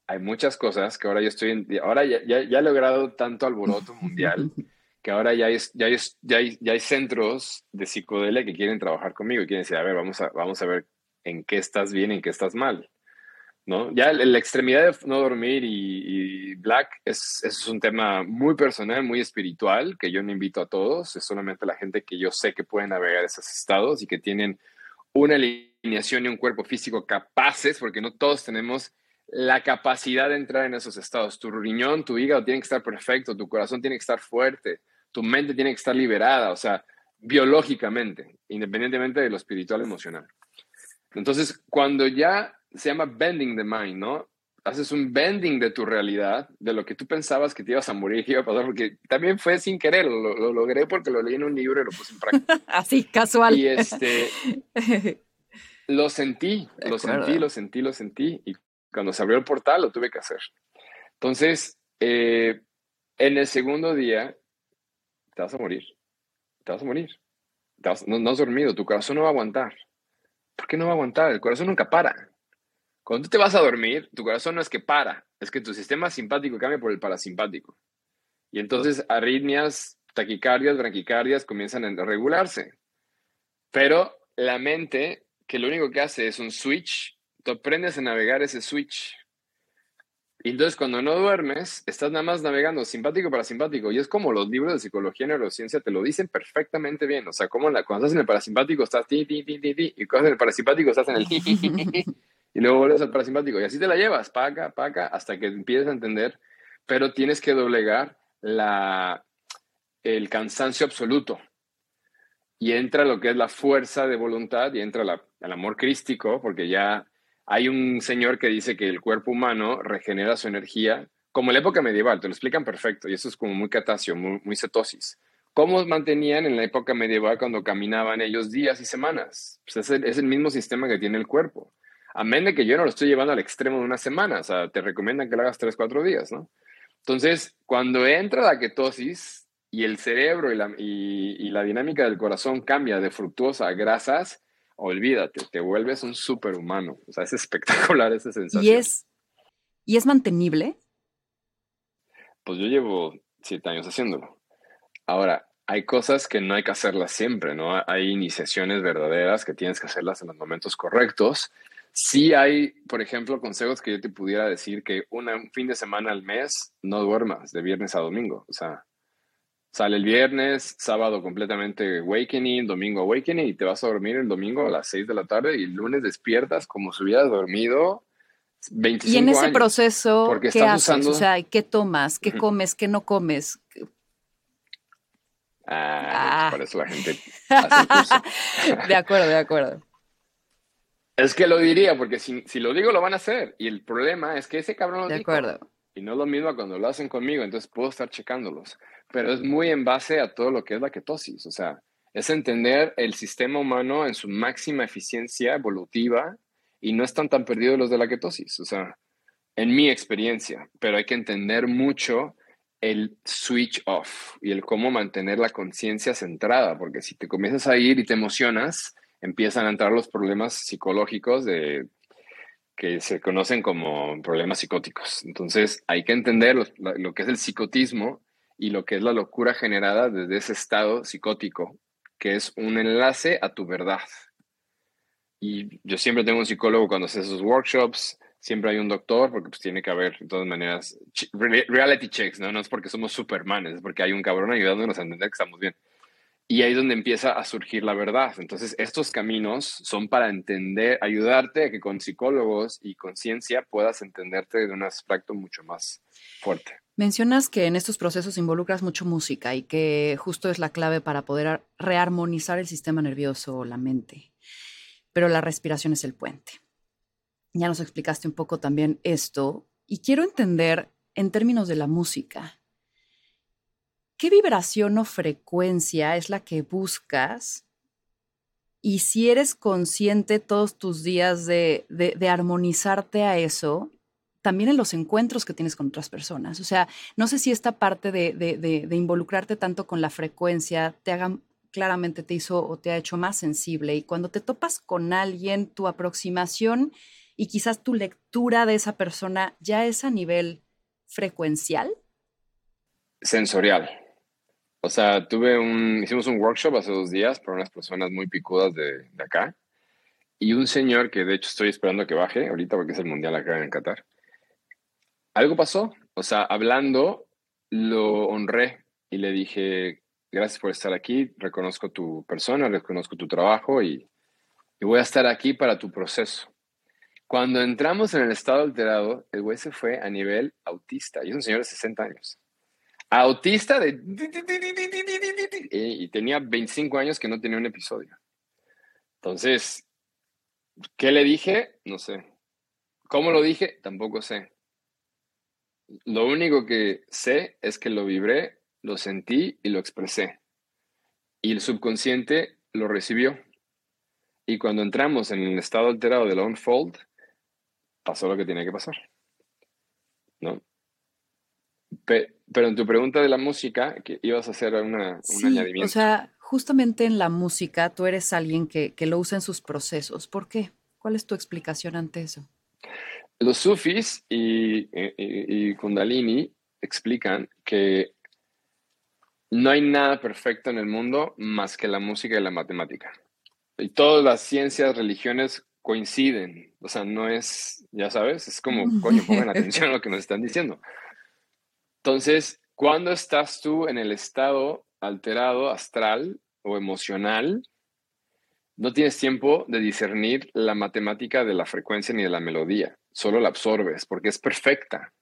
hay muchas cosas que ahora yo estoy en, ahora ya, ya, ya he logrado tanto alboroto (laughs) mundial que ahora ya hay, ya, hay, ya, hay, ya hay centros de psicodelia que quieren trabajar conmigo y quieren decir, a ver, vamos a, vamos a ver en qué estás bien, en qué estás mal. Ya la extremidad de no dormir y, black es, es, un tema muy personal, muy espiritual, que yo no invito a todos, es solamente la gente que yo sé que puede navegar esos estados y que tienen una alineación y un cuerpo físico capaces, porque no todos tenemos la capacidad de entrar en esos estados. Tu riñón, tu hígado tiene que estar perfecto, tu corazón tiene que estar fuerte, tu mente tiene que estar liberada, o sea, biológicamente, independientemente de lo espiritual emocional. Entonces, cuando ya se llama bending the mind, ¿no? Haces un bending de tu realidad, de lo que tú pensabas que te ibas a morir, que iba a pasar, porque también fue sin querer, lo, logré porque lo leí en un libro y lo puse en práctica. (laughs) Así, casual. Y este, (laughs) lo sentí, lo sentí, lo sentí, lo sentí, y cuando se abrió el portal lo tuve que hacer. Entonces, eh, en el segundo día, te vas a morir. Te vas a morir. no, has dormido, tu corazón no va a aguantar. ¿Por qué no va a aguantar? El corazón nunca para. Cuando tú te vas a dormir, tu corazón no es que para, es que tu sistema simpático cambia por el parasimpático. Y entonces arritmias, taquicardias, branquicardias comienzan a regularse. Pero la mente, que lo único que hace es un switch, tú aprendes a navegar ese switch. Y entonces cuando no duermes, estás nada más navegando simpático para simpático. Y es como los libros de psicología y neurociencia te lo dicen perfectamente bien. O sea, como la, cuando estás en el parasimpático estás ti, ti, ti, ti, ti. Y cuando estás en el parasimpático estás en el ti, (laughs) Y luego vuelves al parasimpático. Y así te la llevas, paca, paca, hasta que empieces a entender. Pero tienes que doblegar la, el cansancio absoluto. Y entra lo que es la fuerza de voluntad y entra la, el amor crístico, porque ya hay un señor que dice que el cuerpo humano regenera su energía, como en la época medieval, te lo explican perfecto, y eso es como muy catasio, muy, cetosis. ¿Cómo mantenían en la época medieval cuando caminaban ellos días y semanas? Pues es, el, mismo sistema que tiene el cuerpo. Amén de que yo no lo estoy llevando al extremo de una semana, o sea, te recomiendan que lo hagas tres, cuatro días, ¿no? Entonces, cuando entra la ketosis y el cerebro y la, y la dinámica del corazón cambia de fructuosa a grasas, olvídate, te vuelves un superhumano. O sea, es espectacular esa sensación. ¿Y es, ¿Y es mantenible? Pues yo llevo siete años haciéndolo. Ahora, hay cosas que no hay que hacerlas siempre, ¿no? Hay iniciaciones verdaderas que tienes que hacerlas en los momentos correctos. Sí hay, por ejemplo, consejos que yo te pudiera decir que un fin de semana al mes no duermas de viernes a domingo. O sea, Sale el viernes, sábado completamente awakening, domingo awakening y te vas a dormir el domingo a las 6 de la tarde y el lunes despiertas como si hubieras dormido 25 Y en ese proceso, ¿qué haces? O sea, ¿qué tomas? ¿Qué comes? ¿Qué no comes? Ah, ah. por eso la gente (laughs) de acuerdo, de acuerdo. Es que lo diría, porque si, si, lo digo, lo van a hacer. Y el problema es que ese cabrón lo De acuerdo. Y no es lo mismo cuando lo hacen conmigo, entonces puedo estar checándolos pero es muy en base a todo lo que es la ketosis, o sea, es entender el sistema humano en su máxima eficiencia evolutiva y no están tan perdidos los de la ketosis, o sea, en mi experiencia, pero hay que entender mucho el switch off y el cómo mantener la conciencia centrada, porque si te comienzas a ir y te emocionas, empiezan a entrar los problemas psicológicos de que se conocen como problemas psicóticos. Entonces, hay que entender lo, que es el psicotismo y lo que es la locura generada desde ese estado psicótico, que es un enlace a tu verdad. Y yo siempre tengo un psicólogo cuando hace esos workshops, siempre hay un doctor, porque pues tiene que haber, de todas maneras, reality checks, ¿no? No es porque somos supermanes, es porque hay un cabrón ayudándonos a entender que estamos bien. Y ahí es donde empieza a surgir la verdad. Entonces, estos caminos son para entender, ayudarte a que con psicólogos y conciencia puedas entenderte de un aspecto mucho más fuerte. Mencionas que en estos procesos involucras mucho música y que justo es la clave para poder rearmonizar el sistema nervioso o la mente, pero la respiración es el puente. Ya nos explicaste un poco también esto y quiero entender en términos de la música, ¿qué vibración o frecuencia es la que buscas? Y si eres consciente todos tus días de, de armonizarte a eso, también en los encuentros que tienes con otras personas. O sea, no sé si esta parte de, involucrarte tanto con la frecuencia te haga claramente te hizo o te ha hecho más sensible y cuando te topas con alguien, tu aproximación y quizás tu lectura de esa persona ya es a nivel frecuencial. Sensorial. O sea, tuve un, hicimos un workshop hace dos días para unas personas muy picudas de, de acá y un señor que de hecho estoy esperando que baje ahorita porque es el mundial acá en Qatar algo pasó. O sea, hablando, lo honré y le dije, gracias por estar aquí, reconozco tu persona, reconozco tu trabajo y, voy a estar aquí para tu proceso. Cuando entramos en el estado alterado, el güey se fue a nivel autista y es un señor de 60 años. Autista de... Y tenía 25 años que no tenía un episodio. Entonces, ¿qué le dije? No sé. ¿Cómo lo dije? Tampoco sé. Lo único que sé es que lo vibré, lo sentí y lo expresé. Y el subconsciente lo recibió. Y cuando entramos en el estado alterado del unfold, pasó lo que tenía que pasar. ¿No? Pero en tu pregunta de la música, que ibas a hacer una, un añadimiento. O sea, justamente en la música tú eres alguien que, que lo usa en sus procesos. ¿Por qué? ¿Cuál es tu explicación ante eso? Los sufis y, Kundalini explican que no hay nada perfecto en el mundo más que la música y la matemática. Y todas las ciencias, religiones coinciden. O sea, no es, ya sabes, es como, (laughs) coño, pongan atención a lo que nos están diciendo. Entonces, cuando estás tú en el estado alterado, astral o emocional, no tienes tiempo de discernir la matemática de la frecuencia ni de la melodía solo la absorbes porque es perfecta.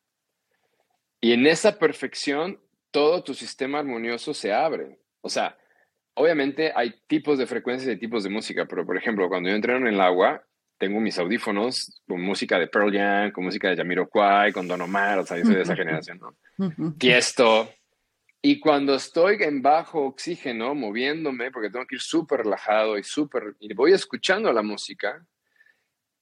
Y en esa perfección, todo tu sistema armonioso se abre. O sea, obviamente hay tipos de frecuencias y tipos de música, pero por ejemplo, cuando yo entreno en el agua, tengo mis audífonos con música de Pearl Jam, con música de Jamiroquai, con Don Omar, o sea, yo soy de esa generación, ¿no? Tiesto. Y cuando estoy en bajo oxígeno, moviéndome, porque tengo que ir súper relajado y súper, y voy escuchando la música,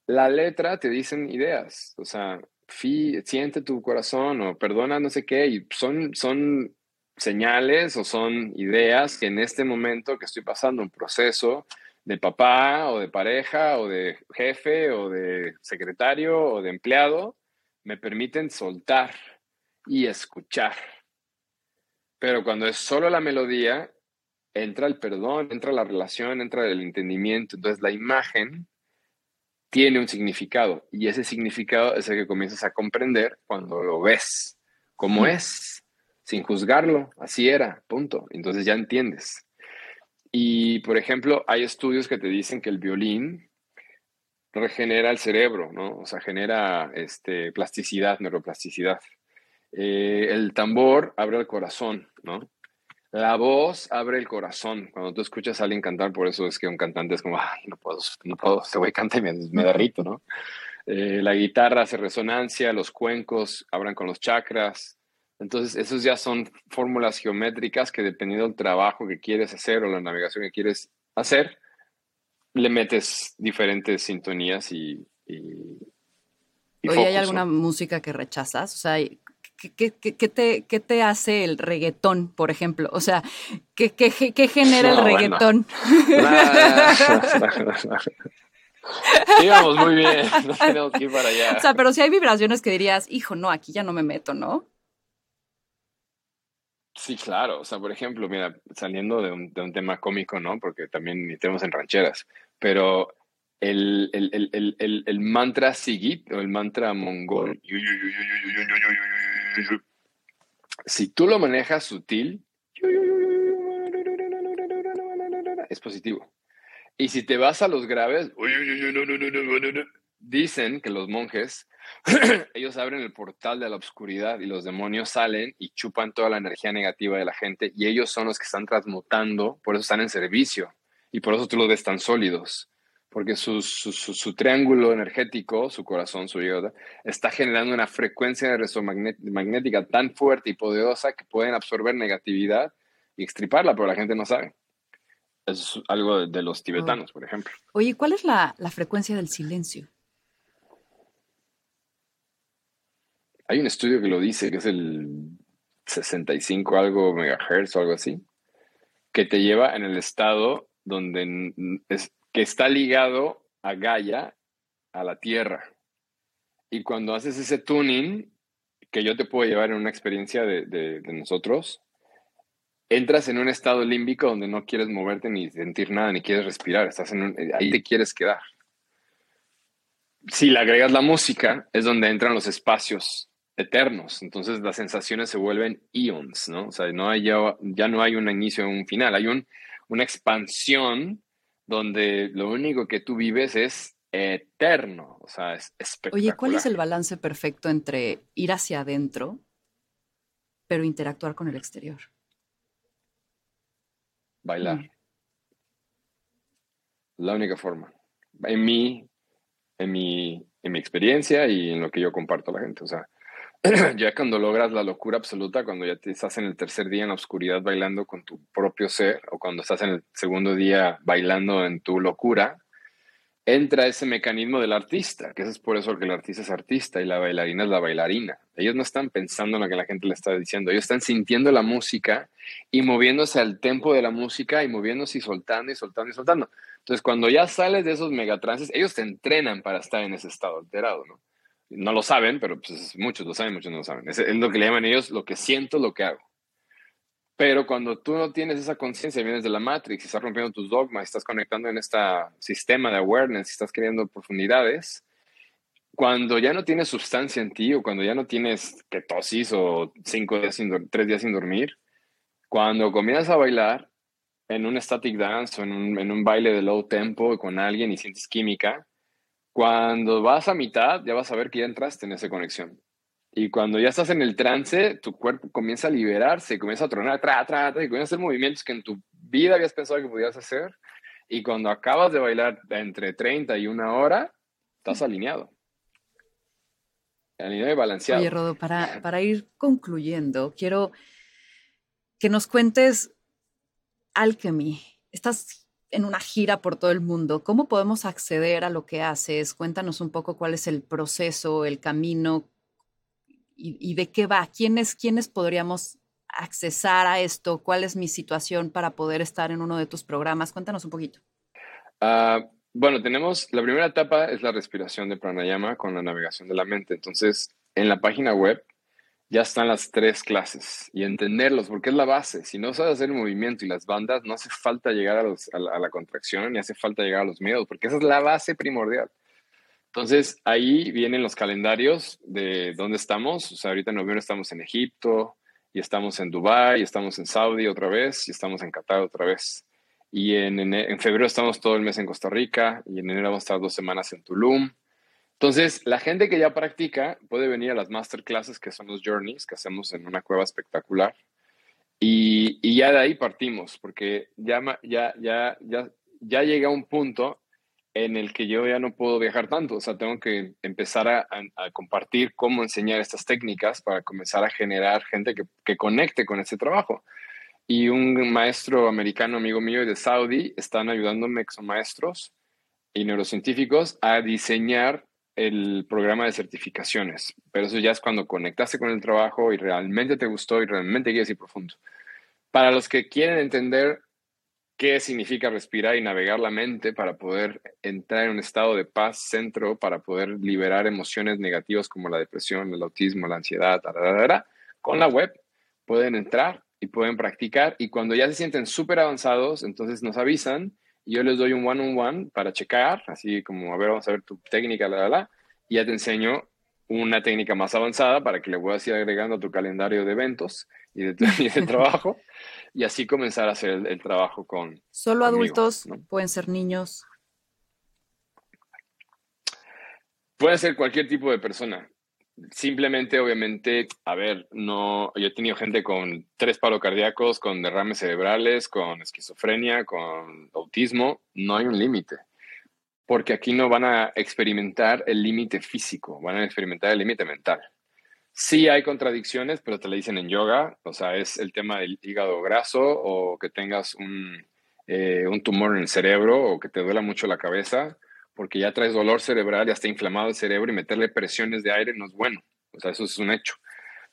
la letra te dicen ideas, o sea, siente tu corazón o perdona no sé qué, y son, son señales o son ideas que en este momento que estoy pasando un proceso de papá o de pareja o de jefe o de secretario o de empleado, me permiten soltar y escuchar. Pero cuando es solo la melodía, entra el perdón, entra la relación, entra el entendimiento. Entonces la imagen tiene un significado y ese significado es el que comienzas a comprender cuando lo ves como es, sin juzgarlo, así era, punto. Entonces ya entiendes. Y, por ejemplo, hay estudios que te dicen que el violín regenera el cerebro, ¿no? O sea, genera este, plasticidad, neuroplasticidad. Eh, el tambor abre el corazón, ¿no? La voz abre el corazón. Cuando tú escuchas a alguien cantar, por eso es que un cantante es como, ay, no puedo, no puedo, este güey canta y me, derrito, ¿no? Eh, la guitarra hace resonancia, los cuencos abran con los chakras. Entonces, esos ya son fórmulas geométricas que dependiendo del trabajo que quieres hacer o la navegación que quieres hacer, le metes diferentes sintonías y... y, Oye, ¿hay alguna música que rechazas? O sea, ¿Qué, te, qué te hace el reggaetón, por ejemplo? O sea, ¿qué, genera el reggaetón? (laughs) Íbamos muy bien, no tenemos que ir para allá. O sea, pero si hay vibraciones que dirías, hijo, no, aquí ya no me meto, ¿no? Sí, claro. O sea, por ejemplo, mira, saliendo de un, de un tema cómico, ¿no? Porque también tenemos en rancheras, pero el, el, el, el, mantra Sigit o el mantra mongol, si tú lo manejas sutil, es positivo. Y si te vas a los graves, dicen que los monjes (clears throat) ellos abren el portal de la oscuridad y los demonios salen y chupan toda la energía negativa de la gente y ellos son los que están transmutando, por eso están en servicio y por eso tú los ves tan sólidos, porque su, su, triángulo energético, su corazón, su hígado, está generando una frecuencia de magnética tan fuerte y poderosa que pueden absorber negatividad y extriparla, pero la gente no sabe. Es algo de, los tibetanos, por ejemplo. Oye, ¿cuál es la, la frecuencia del silencio? Hay un estudio que lo dice, que es el 65 algo megahertz o algo así, que te lleva en el estado donde es, que está ligado a Gaia, a la Tierra. Y cuando haces ese tuning, que yo te puedo llevar en una experiencia de, nosotros, entras en un estado límbico donde no quieres moverte ni sentir nada, ni quieres respirar, estás en ahí te quieres quedar. Si le agregas la música, es donde entran los espacios eternos. Entonces las sensaciones se vuelven eons, ¿no? O sea, no hay ya, ya no hay un inicio o un final, hay un, una expansión donde lo único que tú vives es eterno, o sea, es espectacular. Oye, ¿cuál es el balance perfecto entre ir hacia adentro, pero interactuar con el exterior? Bailar. Mm. La única forma. En mí, en mi, en mi experiencia y en lo que yo comparto a la gente. O sea, (clears throat) ya cuando logras la locura absoluta, cuando ya te estás en el tercer día en la oscuridad bailando con tu propio ser, o cuando estás en el segundo día bailando en tu locura, entra ese mecanismo del artista, que es por eso que el artista es artista y la bailarina es la bailarina. Ellos no están pensando en lo que la gente le está diciendo, ellos están sintiendo la música y moviéndose al tempo de la música y moviéndose y soltando y soltando y soltando. Entonces, cuando ya sales de esos megatrances, ellos te entrenan para estar en ese estado alterado, ¿no? No lo saben, pero pues, muchos lo saben, muchos no lo saben. Es, lo que le llaman ellos lo que siento, lo que hago. Pero cuando tú no tienes esa conciencia, vienes de la Matrix estás rompiendo tus dogmas, estás conectando en este sistema de awareness, estás creando profundidades, cuando ya no tienes sustancia en ti o cuando ya no tienes ketosis o cinco días sin, tres días sin dormir, cuando comienzas a bailar en un static dance o en un, en un baile de low tempo con alguien y sientes química, cuando vas a mitad, ya vas a ver que ya entraste en esa conexión. Y cuando ya estás en el trance, tu cuerpo comienza a liberarse, comienza a tronar, tra, tra, y comienza a hacer movimientos que en tu vida habías pensado que podías hacer. Y cuando acabas de bailar entre 30 y una hora, estás alineado. Alineado y balanceado. Oye, Rodo, para, para ir concluyendo, quiero que nos cuentes Alchemy. Estás en una gira por todo el mundo. ¿Cómo podemos acceder a lo que haces? Cuéntanos un poco cuál es el proceso, el camino y, de qué va. ¿Quiénes, ¿Quiénes podríamos accesar a esto? ¿Cuál es mi situación para poder estar en uno de tus programas? Cuéntanos un poquito. Ah, bueno, tenemos la primera etapa es la respiración de pranayama con la navegación de la mente. Entonces, en la página web ya están las tres clases y entenderlos, porque es la base. Si no sabes hacer el movimiento y las bandas, no hace falta llegar a, la contracción ni hace falta llegar a los miedos, porque esa es la base primordial. Entonces, ahí vienen los calendarios de dónde estamos. O sea, ahorita en noviembre estamos en Egipto, y estamos en Dubái, y estamos en Saudi otra vez, y estamos en Qatar otra vez. Y en, en febrero estamos todo el mes en Costa Rica, y en enero vamos a estar dos semanas en Tulum entonces, la gente que ya practica puede venir a las masterclasses, que son los journeys que hacemos en una cueva espectacular. Y, y ya de ahí partimos, porque ya, ya, ya, ya, ya llega un punto en el que yo ya no puedo viajar tanto. O sea, tengo que empezar a, a, compartir cómo enseñar estas técnicas para comenzar a generar gente que, que conecte con ese trabajo. Y un maestro americano, amigo mío de Saudi, están ayudándome, son maestros y neurocientíficos, a diseñar el programa de certificaciones, pero eso ya es cuando conectaste con el trabajo y realmente te gustó y realmente quieres ir profundo. Para los que quieren entender qué significa respirar y navegar la mente para poder entrar en un estado de paz, centro, para poder liberar emociones negativas como la depresión, el autismo, la ansiedad, con la web pueden entrar y pueden practicar y cuando ya se sienten súper avanzados, entonces nos avisan yo les doy un one-on-one para checar, así como, a ver, vamos a ver tu técnica, la, la, la, y ya te enseño una técnica más avanzada para que le puedas ir agregando a tu calendario de eventos y de, (laughs) trabajo, y así comenzar a hacer el, trabajo con... ¿Solo adultos? ¿Pueden ser niños? Puede ser cualquier tipo de persona. Simplemente, obviamente, a ver, no, yo he tenido gente con tres palos cardíacos, con derrames cerebrales, con esquizofrenia, con autismo. No hay un límite porque aquí no van a experimentar el límite físico, van a experimentar el límite mental. Sí hay contradicciones, pero te lo dicen en yoga, o sea, es el tema del hígado graso o que tengas un, eh, tumor en el cerebro o que te duela mucho la cabeza, porque ya traes dolor cerebral, ya está inflamado el cerebro y meterle presiones de aire no es bueno, o sea, eso es un hecho.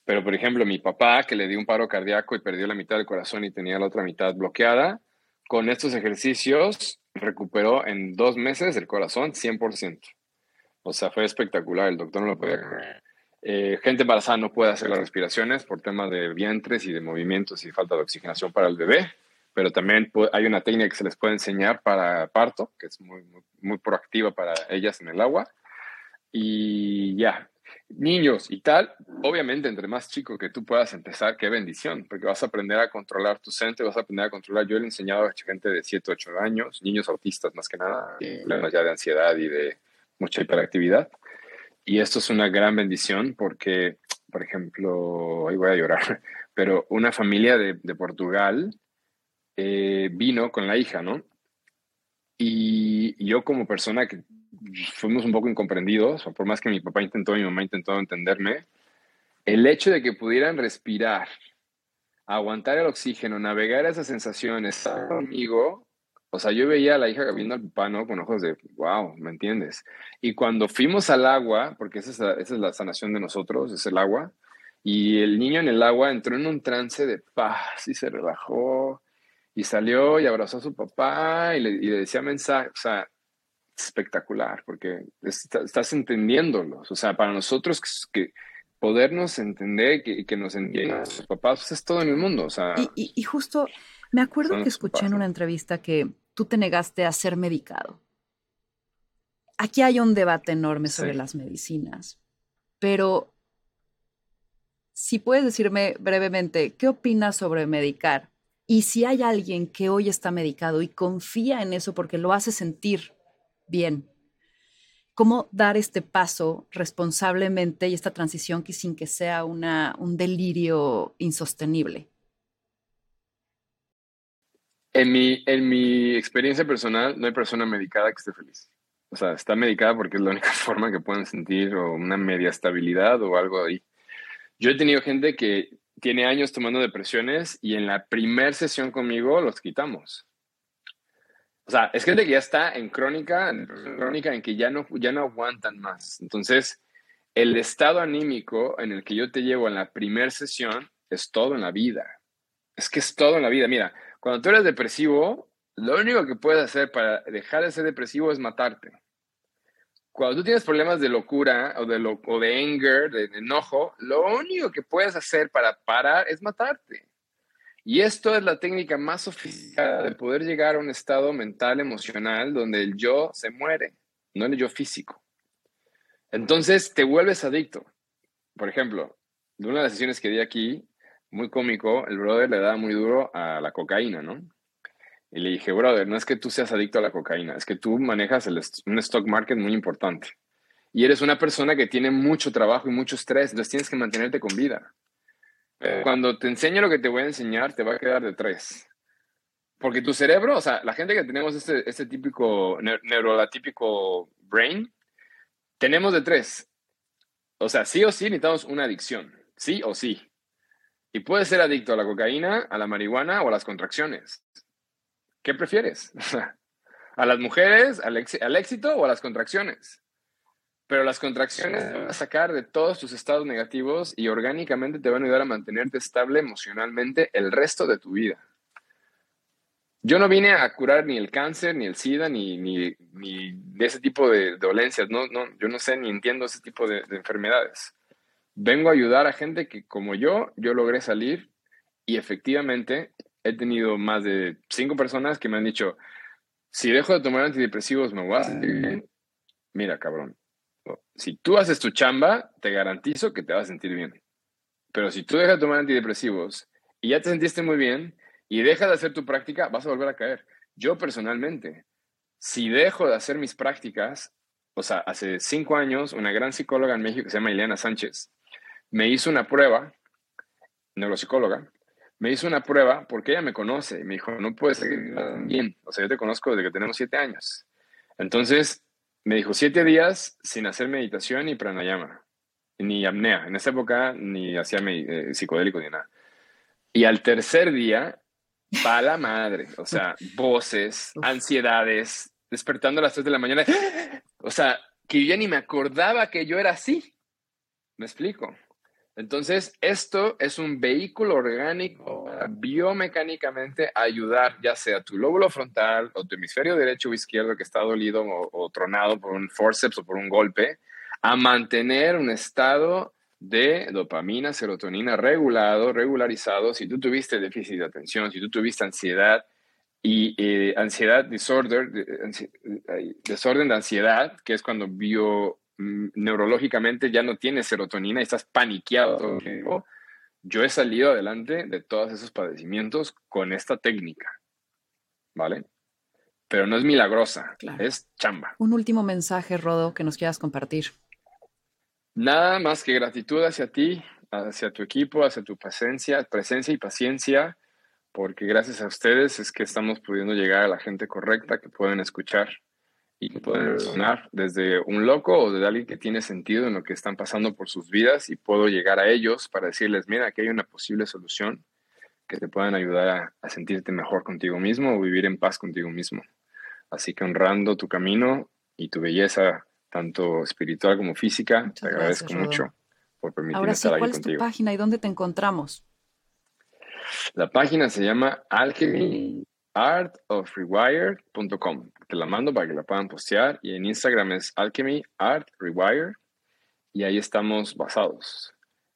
Pero, por ejemplo, mi papá, que le dio un paro cardíaco y perdió la mitad del corazón y tenía la otra mitad bloqueada, con estos ejercicios recuperó en dos meses el corazón 100%. O sea, fue espectacular, el doctor no lo podía creer. Eh, gente embarazada no puede hacer las respiraciones por temas de vientres y de movimientos y falta de oxigenación para el bebé, pero también hay una técnica que se les puede enseñar para parto, que es muy, muy, muy proactiva para ellas en el agua. Y ya, niños y tal, obviamente entre más chico que tú puedas empezar, qué bendición, porque vas a aprender a controlar tu centro, vas a aprender a controlar. Yo le he enseñado a gente de 7, 8 años, niños autistas más que nada, problemas ya de ansiedad y de mucha hiperactividad. Y esto es una gran bendición porque, por ejemplo, ahí voy a llorar, (laughs) pero una familia de, de Portugal eh, vino con la hija, ¿no? Y yo como persona que fuimos un poco incomprendidos, por más que mi papá intentó, mi mamá intentó entenderme, el hecho de que pudieran respirar, aguantar el oxígeno, navegar esas sensaciones, estar conmigo, o sea, yo veía a la hija viendo al papá, ¿no? Con ojos de, wow, ¿me entiendes? Y cuando fuimos al agua, porque esa es, la, esa es la sanación de nosotros, es el agua, y el niño en el agua entró en un trance de paz y se relajó y salió y abrazó a su papá y le, y le decía mensajes, o sea, espectacular, porque estás entendiéndolos. O sea, para nosotros que, podernos entender y que, nos entiendan nuestros papás, pues es todo en el mundo. O sea, y, justo me acuerdo que escuché en una entrevista que tú te negaste a ser medicado. Aquí hay un debate enorme sobre las medicinas, pero si puedes decirme brevemente, ¿qué opinas sobre medicar? Y si hay alguien que hoy está medicado y confía en eso porque lo hace sentir bien. ¿Cómo dar este paso responsablemente y esta transición que sin que sea una, un delirio insostenible? En mi, en mi experiencia personal, no hay persona medicada que esté feliz. O sea, está medicada porque es la única (laughs) forma que pueden sentir o una media estabilidad o algo ahí. Yo he tenido gente que tiene años tomando depresiones y en la primer sesión conmigo los quitamos. O sea, es gente que ya está en crónica, en crónica en que ya no, ya no aguantan más. Entonces, el estado anímico en el que yo te llevo en la primera sesión es todo en la vida. Es que es todo en la vida. Mira, cuando tú eres depresivo, lo único que puedes hacer para dejar de ser depresivo es matarte. Cuando tú tienes problemas de locura o de, lo, de anger, de enojo, lo único que puedes hacer para parar es matarte. Y esto es la técnica más sofisticada de poder llegar a un estado mental, emocional, donde el yo se muere, no el yo físico. Entonces te vuelves adicto. Por ejemplo, de una de las sesiones que di aquí, muy cómico, el brother le da muy duro a la cocaína, ¿no? Y le dije, brother, no es que tú seas adicto a la cocaína, es que tú manejas un stock market muy importante. Y eres una persona que tiene mucho trabajo y mucho estrés, entonces tienes que mantenerte con vida. Eh, cuando te enseño lo que te voy a enseñar, te va a quedar de tres. Porque tu cerebro, o sea, la gente que tenemos este, este típico neurotípico brain, tenemos de tres. O sea, sí o sí necesitamos una adicción. Sí o sí. Y puedes ser adicto a la cocaína, a la marihuana o a las contracciones. ¿Qué prefieres? (laughs) ¿A las mujeres, al, al éxito o a las contracciones? Pero las contracciones te van a sacar de todos tus estados negativos y orgánicamente te van a ayudar a mantenerte estable emocionalmente el resto de tu vida. Yo no vine a curar ni el cáncer, ni el SIDA, ni, ni, de ese tipo de dolencias. No, no, yo no sé ni entiendo ese tipo de, de enfermedades. Vengo a ayudar a gente que, como yo, yo logré salir y efectivamente he tenido más de cinco personas que me han dicho, si dejo de tomar antidepresivos me voy a sentir bien. Mira, cabrón, si tú haces tu chamba, te garantizo que te vas a sentir bien. Pero si tú dejas de tomar antidepresivos y ya te sentiste muy bien y dejas de hacer tu práctica, vas a volver a caer. Yo personalmente, si dejo de hacer mis prácticas, o sea, hace cinco años, una gran psicóloga en México que se llama Ileana Sánchez, me hizo una prueba, neuropsicóloga, me hizo una prueba porque ella me conoce y me dijo, no puedes seguir bien, o sea, yo te conozco desde que tenemos siete años. Entonces, me dijo, siete días sin hacer meditación ni pranayama, ni apnea. En esa época ni hacía eh, psicodélico ni nada. Y al tercer día, pa' la madre, o sea, voces, ansiedades, despertando a las tres de la mañana. O sea, que yo ya ni me acordaba que yo era así. ¿Me explico? Entonces, esto es un vehículo orgánico biomecánicamente ayudar ya sea tu lóbulo frontal o tu hemisferio derecho o izquierdo que está dolido o, tronado por un forceps o por un golpe, a mantener un estado de dopamina, serotonina regulado, regularizado. Si tú tuviste déficit de atención, si tú tuviste ansiedad y eh, ansiedad, disorder, desorden de ansiedad, que es cuando bio neurológicamente ya no tienes serotonina y estás paniqueado. Yo he salido adelante de todos esos padecimientos con esta técnica, ¿vale? Pero no es milagrosa, es chamba. Un último mensaje, Rodo, que nos quieras compartir. Nada más que gratitud hacia ti, hacia tu equipo, hacia tu presencia, presencia y paciencia, porque gracias a ustedes es que estamos pudiendo llegar a la gente correcta que pueden escuchar y que pueden sonar desde un loco o de alguien que tiene sentido en lo que están pasando por sus vidas y puedo llegar a ellos para decirles, mira, aquí hay una posible solución que te puedan ayudar a, sentirte mejor contigo mismo o vivir en paz contigo mismo. Así que honrando tu camino y tu belleza, tanto espiritual como física, te agradezco mucho por permitirme Ahora sí, ¿cuál es tu página y dónde te encontramos? La página se llama Alchemy artofrewired.com. Te la mando para que la puedan postear. Y en Instagram es alchemy art. Y ahí estamos basados,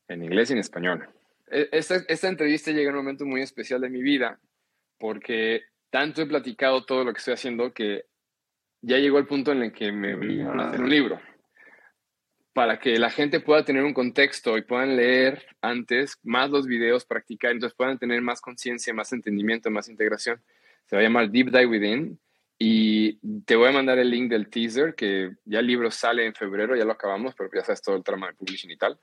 en inglés y en español. E, esta, esta entrevista llega en un momento muy especial de mi vida, porque tanto he platicado todo lo que estoy haciendo que ya llegó el punto en el que me voy a hacer un libro para que la gente pueda tener un contexto y puedan leer antes más los videos, practicar, entonces puedan tener más conciencia, más entendimiento, más integración. Se va a llamar Deep Dive Within. Y te voy a mandar el link del teaser, que ya el libro sale en febrero, ya lo acabamos, pero ya sabes todo el trama de publishing y tal.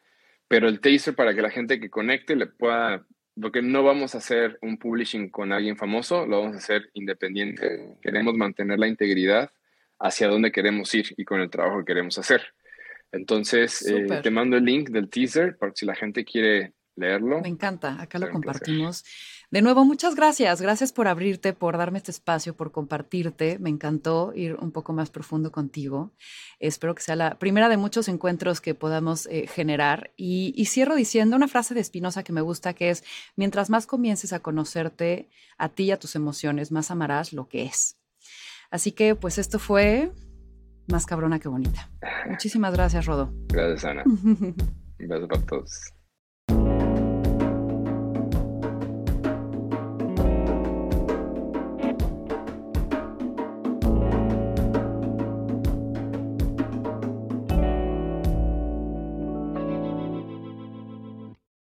Pero el teaser para que la gente que conecte le pueda, porque no vamos a hacer un publishing con alguien famoso, lo vamos a hacer independiente. Queremos mantener la integridad hacia dónde queremos ir y con el trabajo que queremos hacer. Entonces, eh, te mando el link del teaser para si la gente quiere leerlo. Me encanta, acá lo compartimos. De nuevo, muchas gracias. Gracias por abrirte, por darme este espacio, por compartirte. Me encantó ir un poco más profundo contigo. Espero que sea la primera de muchos encuentros que podamos eh, generar. Y, y, cierro diciendo una frase de Espinosa que me gusta, que es, mientras más comiences a conocerte a ti y a tus emociones, más amarás lo que es. Así que, pues esto fue más cabrona que bonita. Muchísimas gracias, Rodo. Gracias, Ana. (laughs) Beso para todos.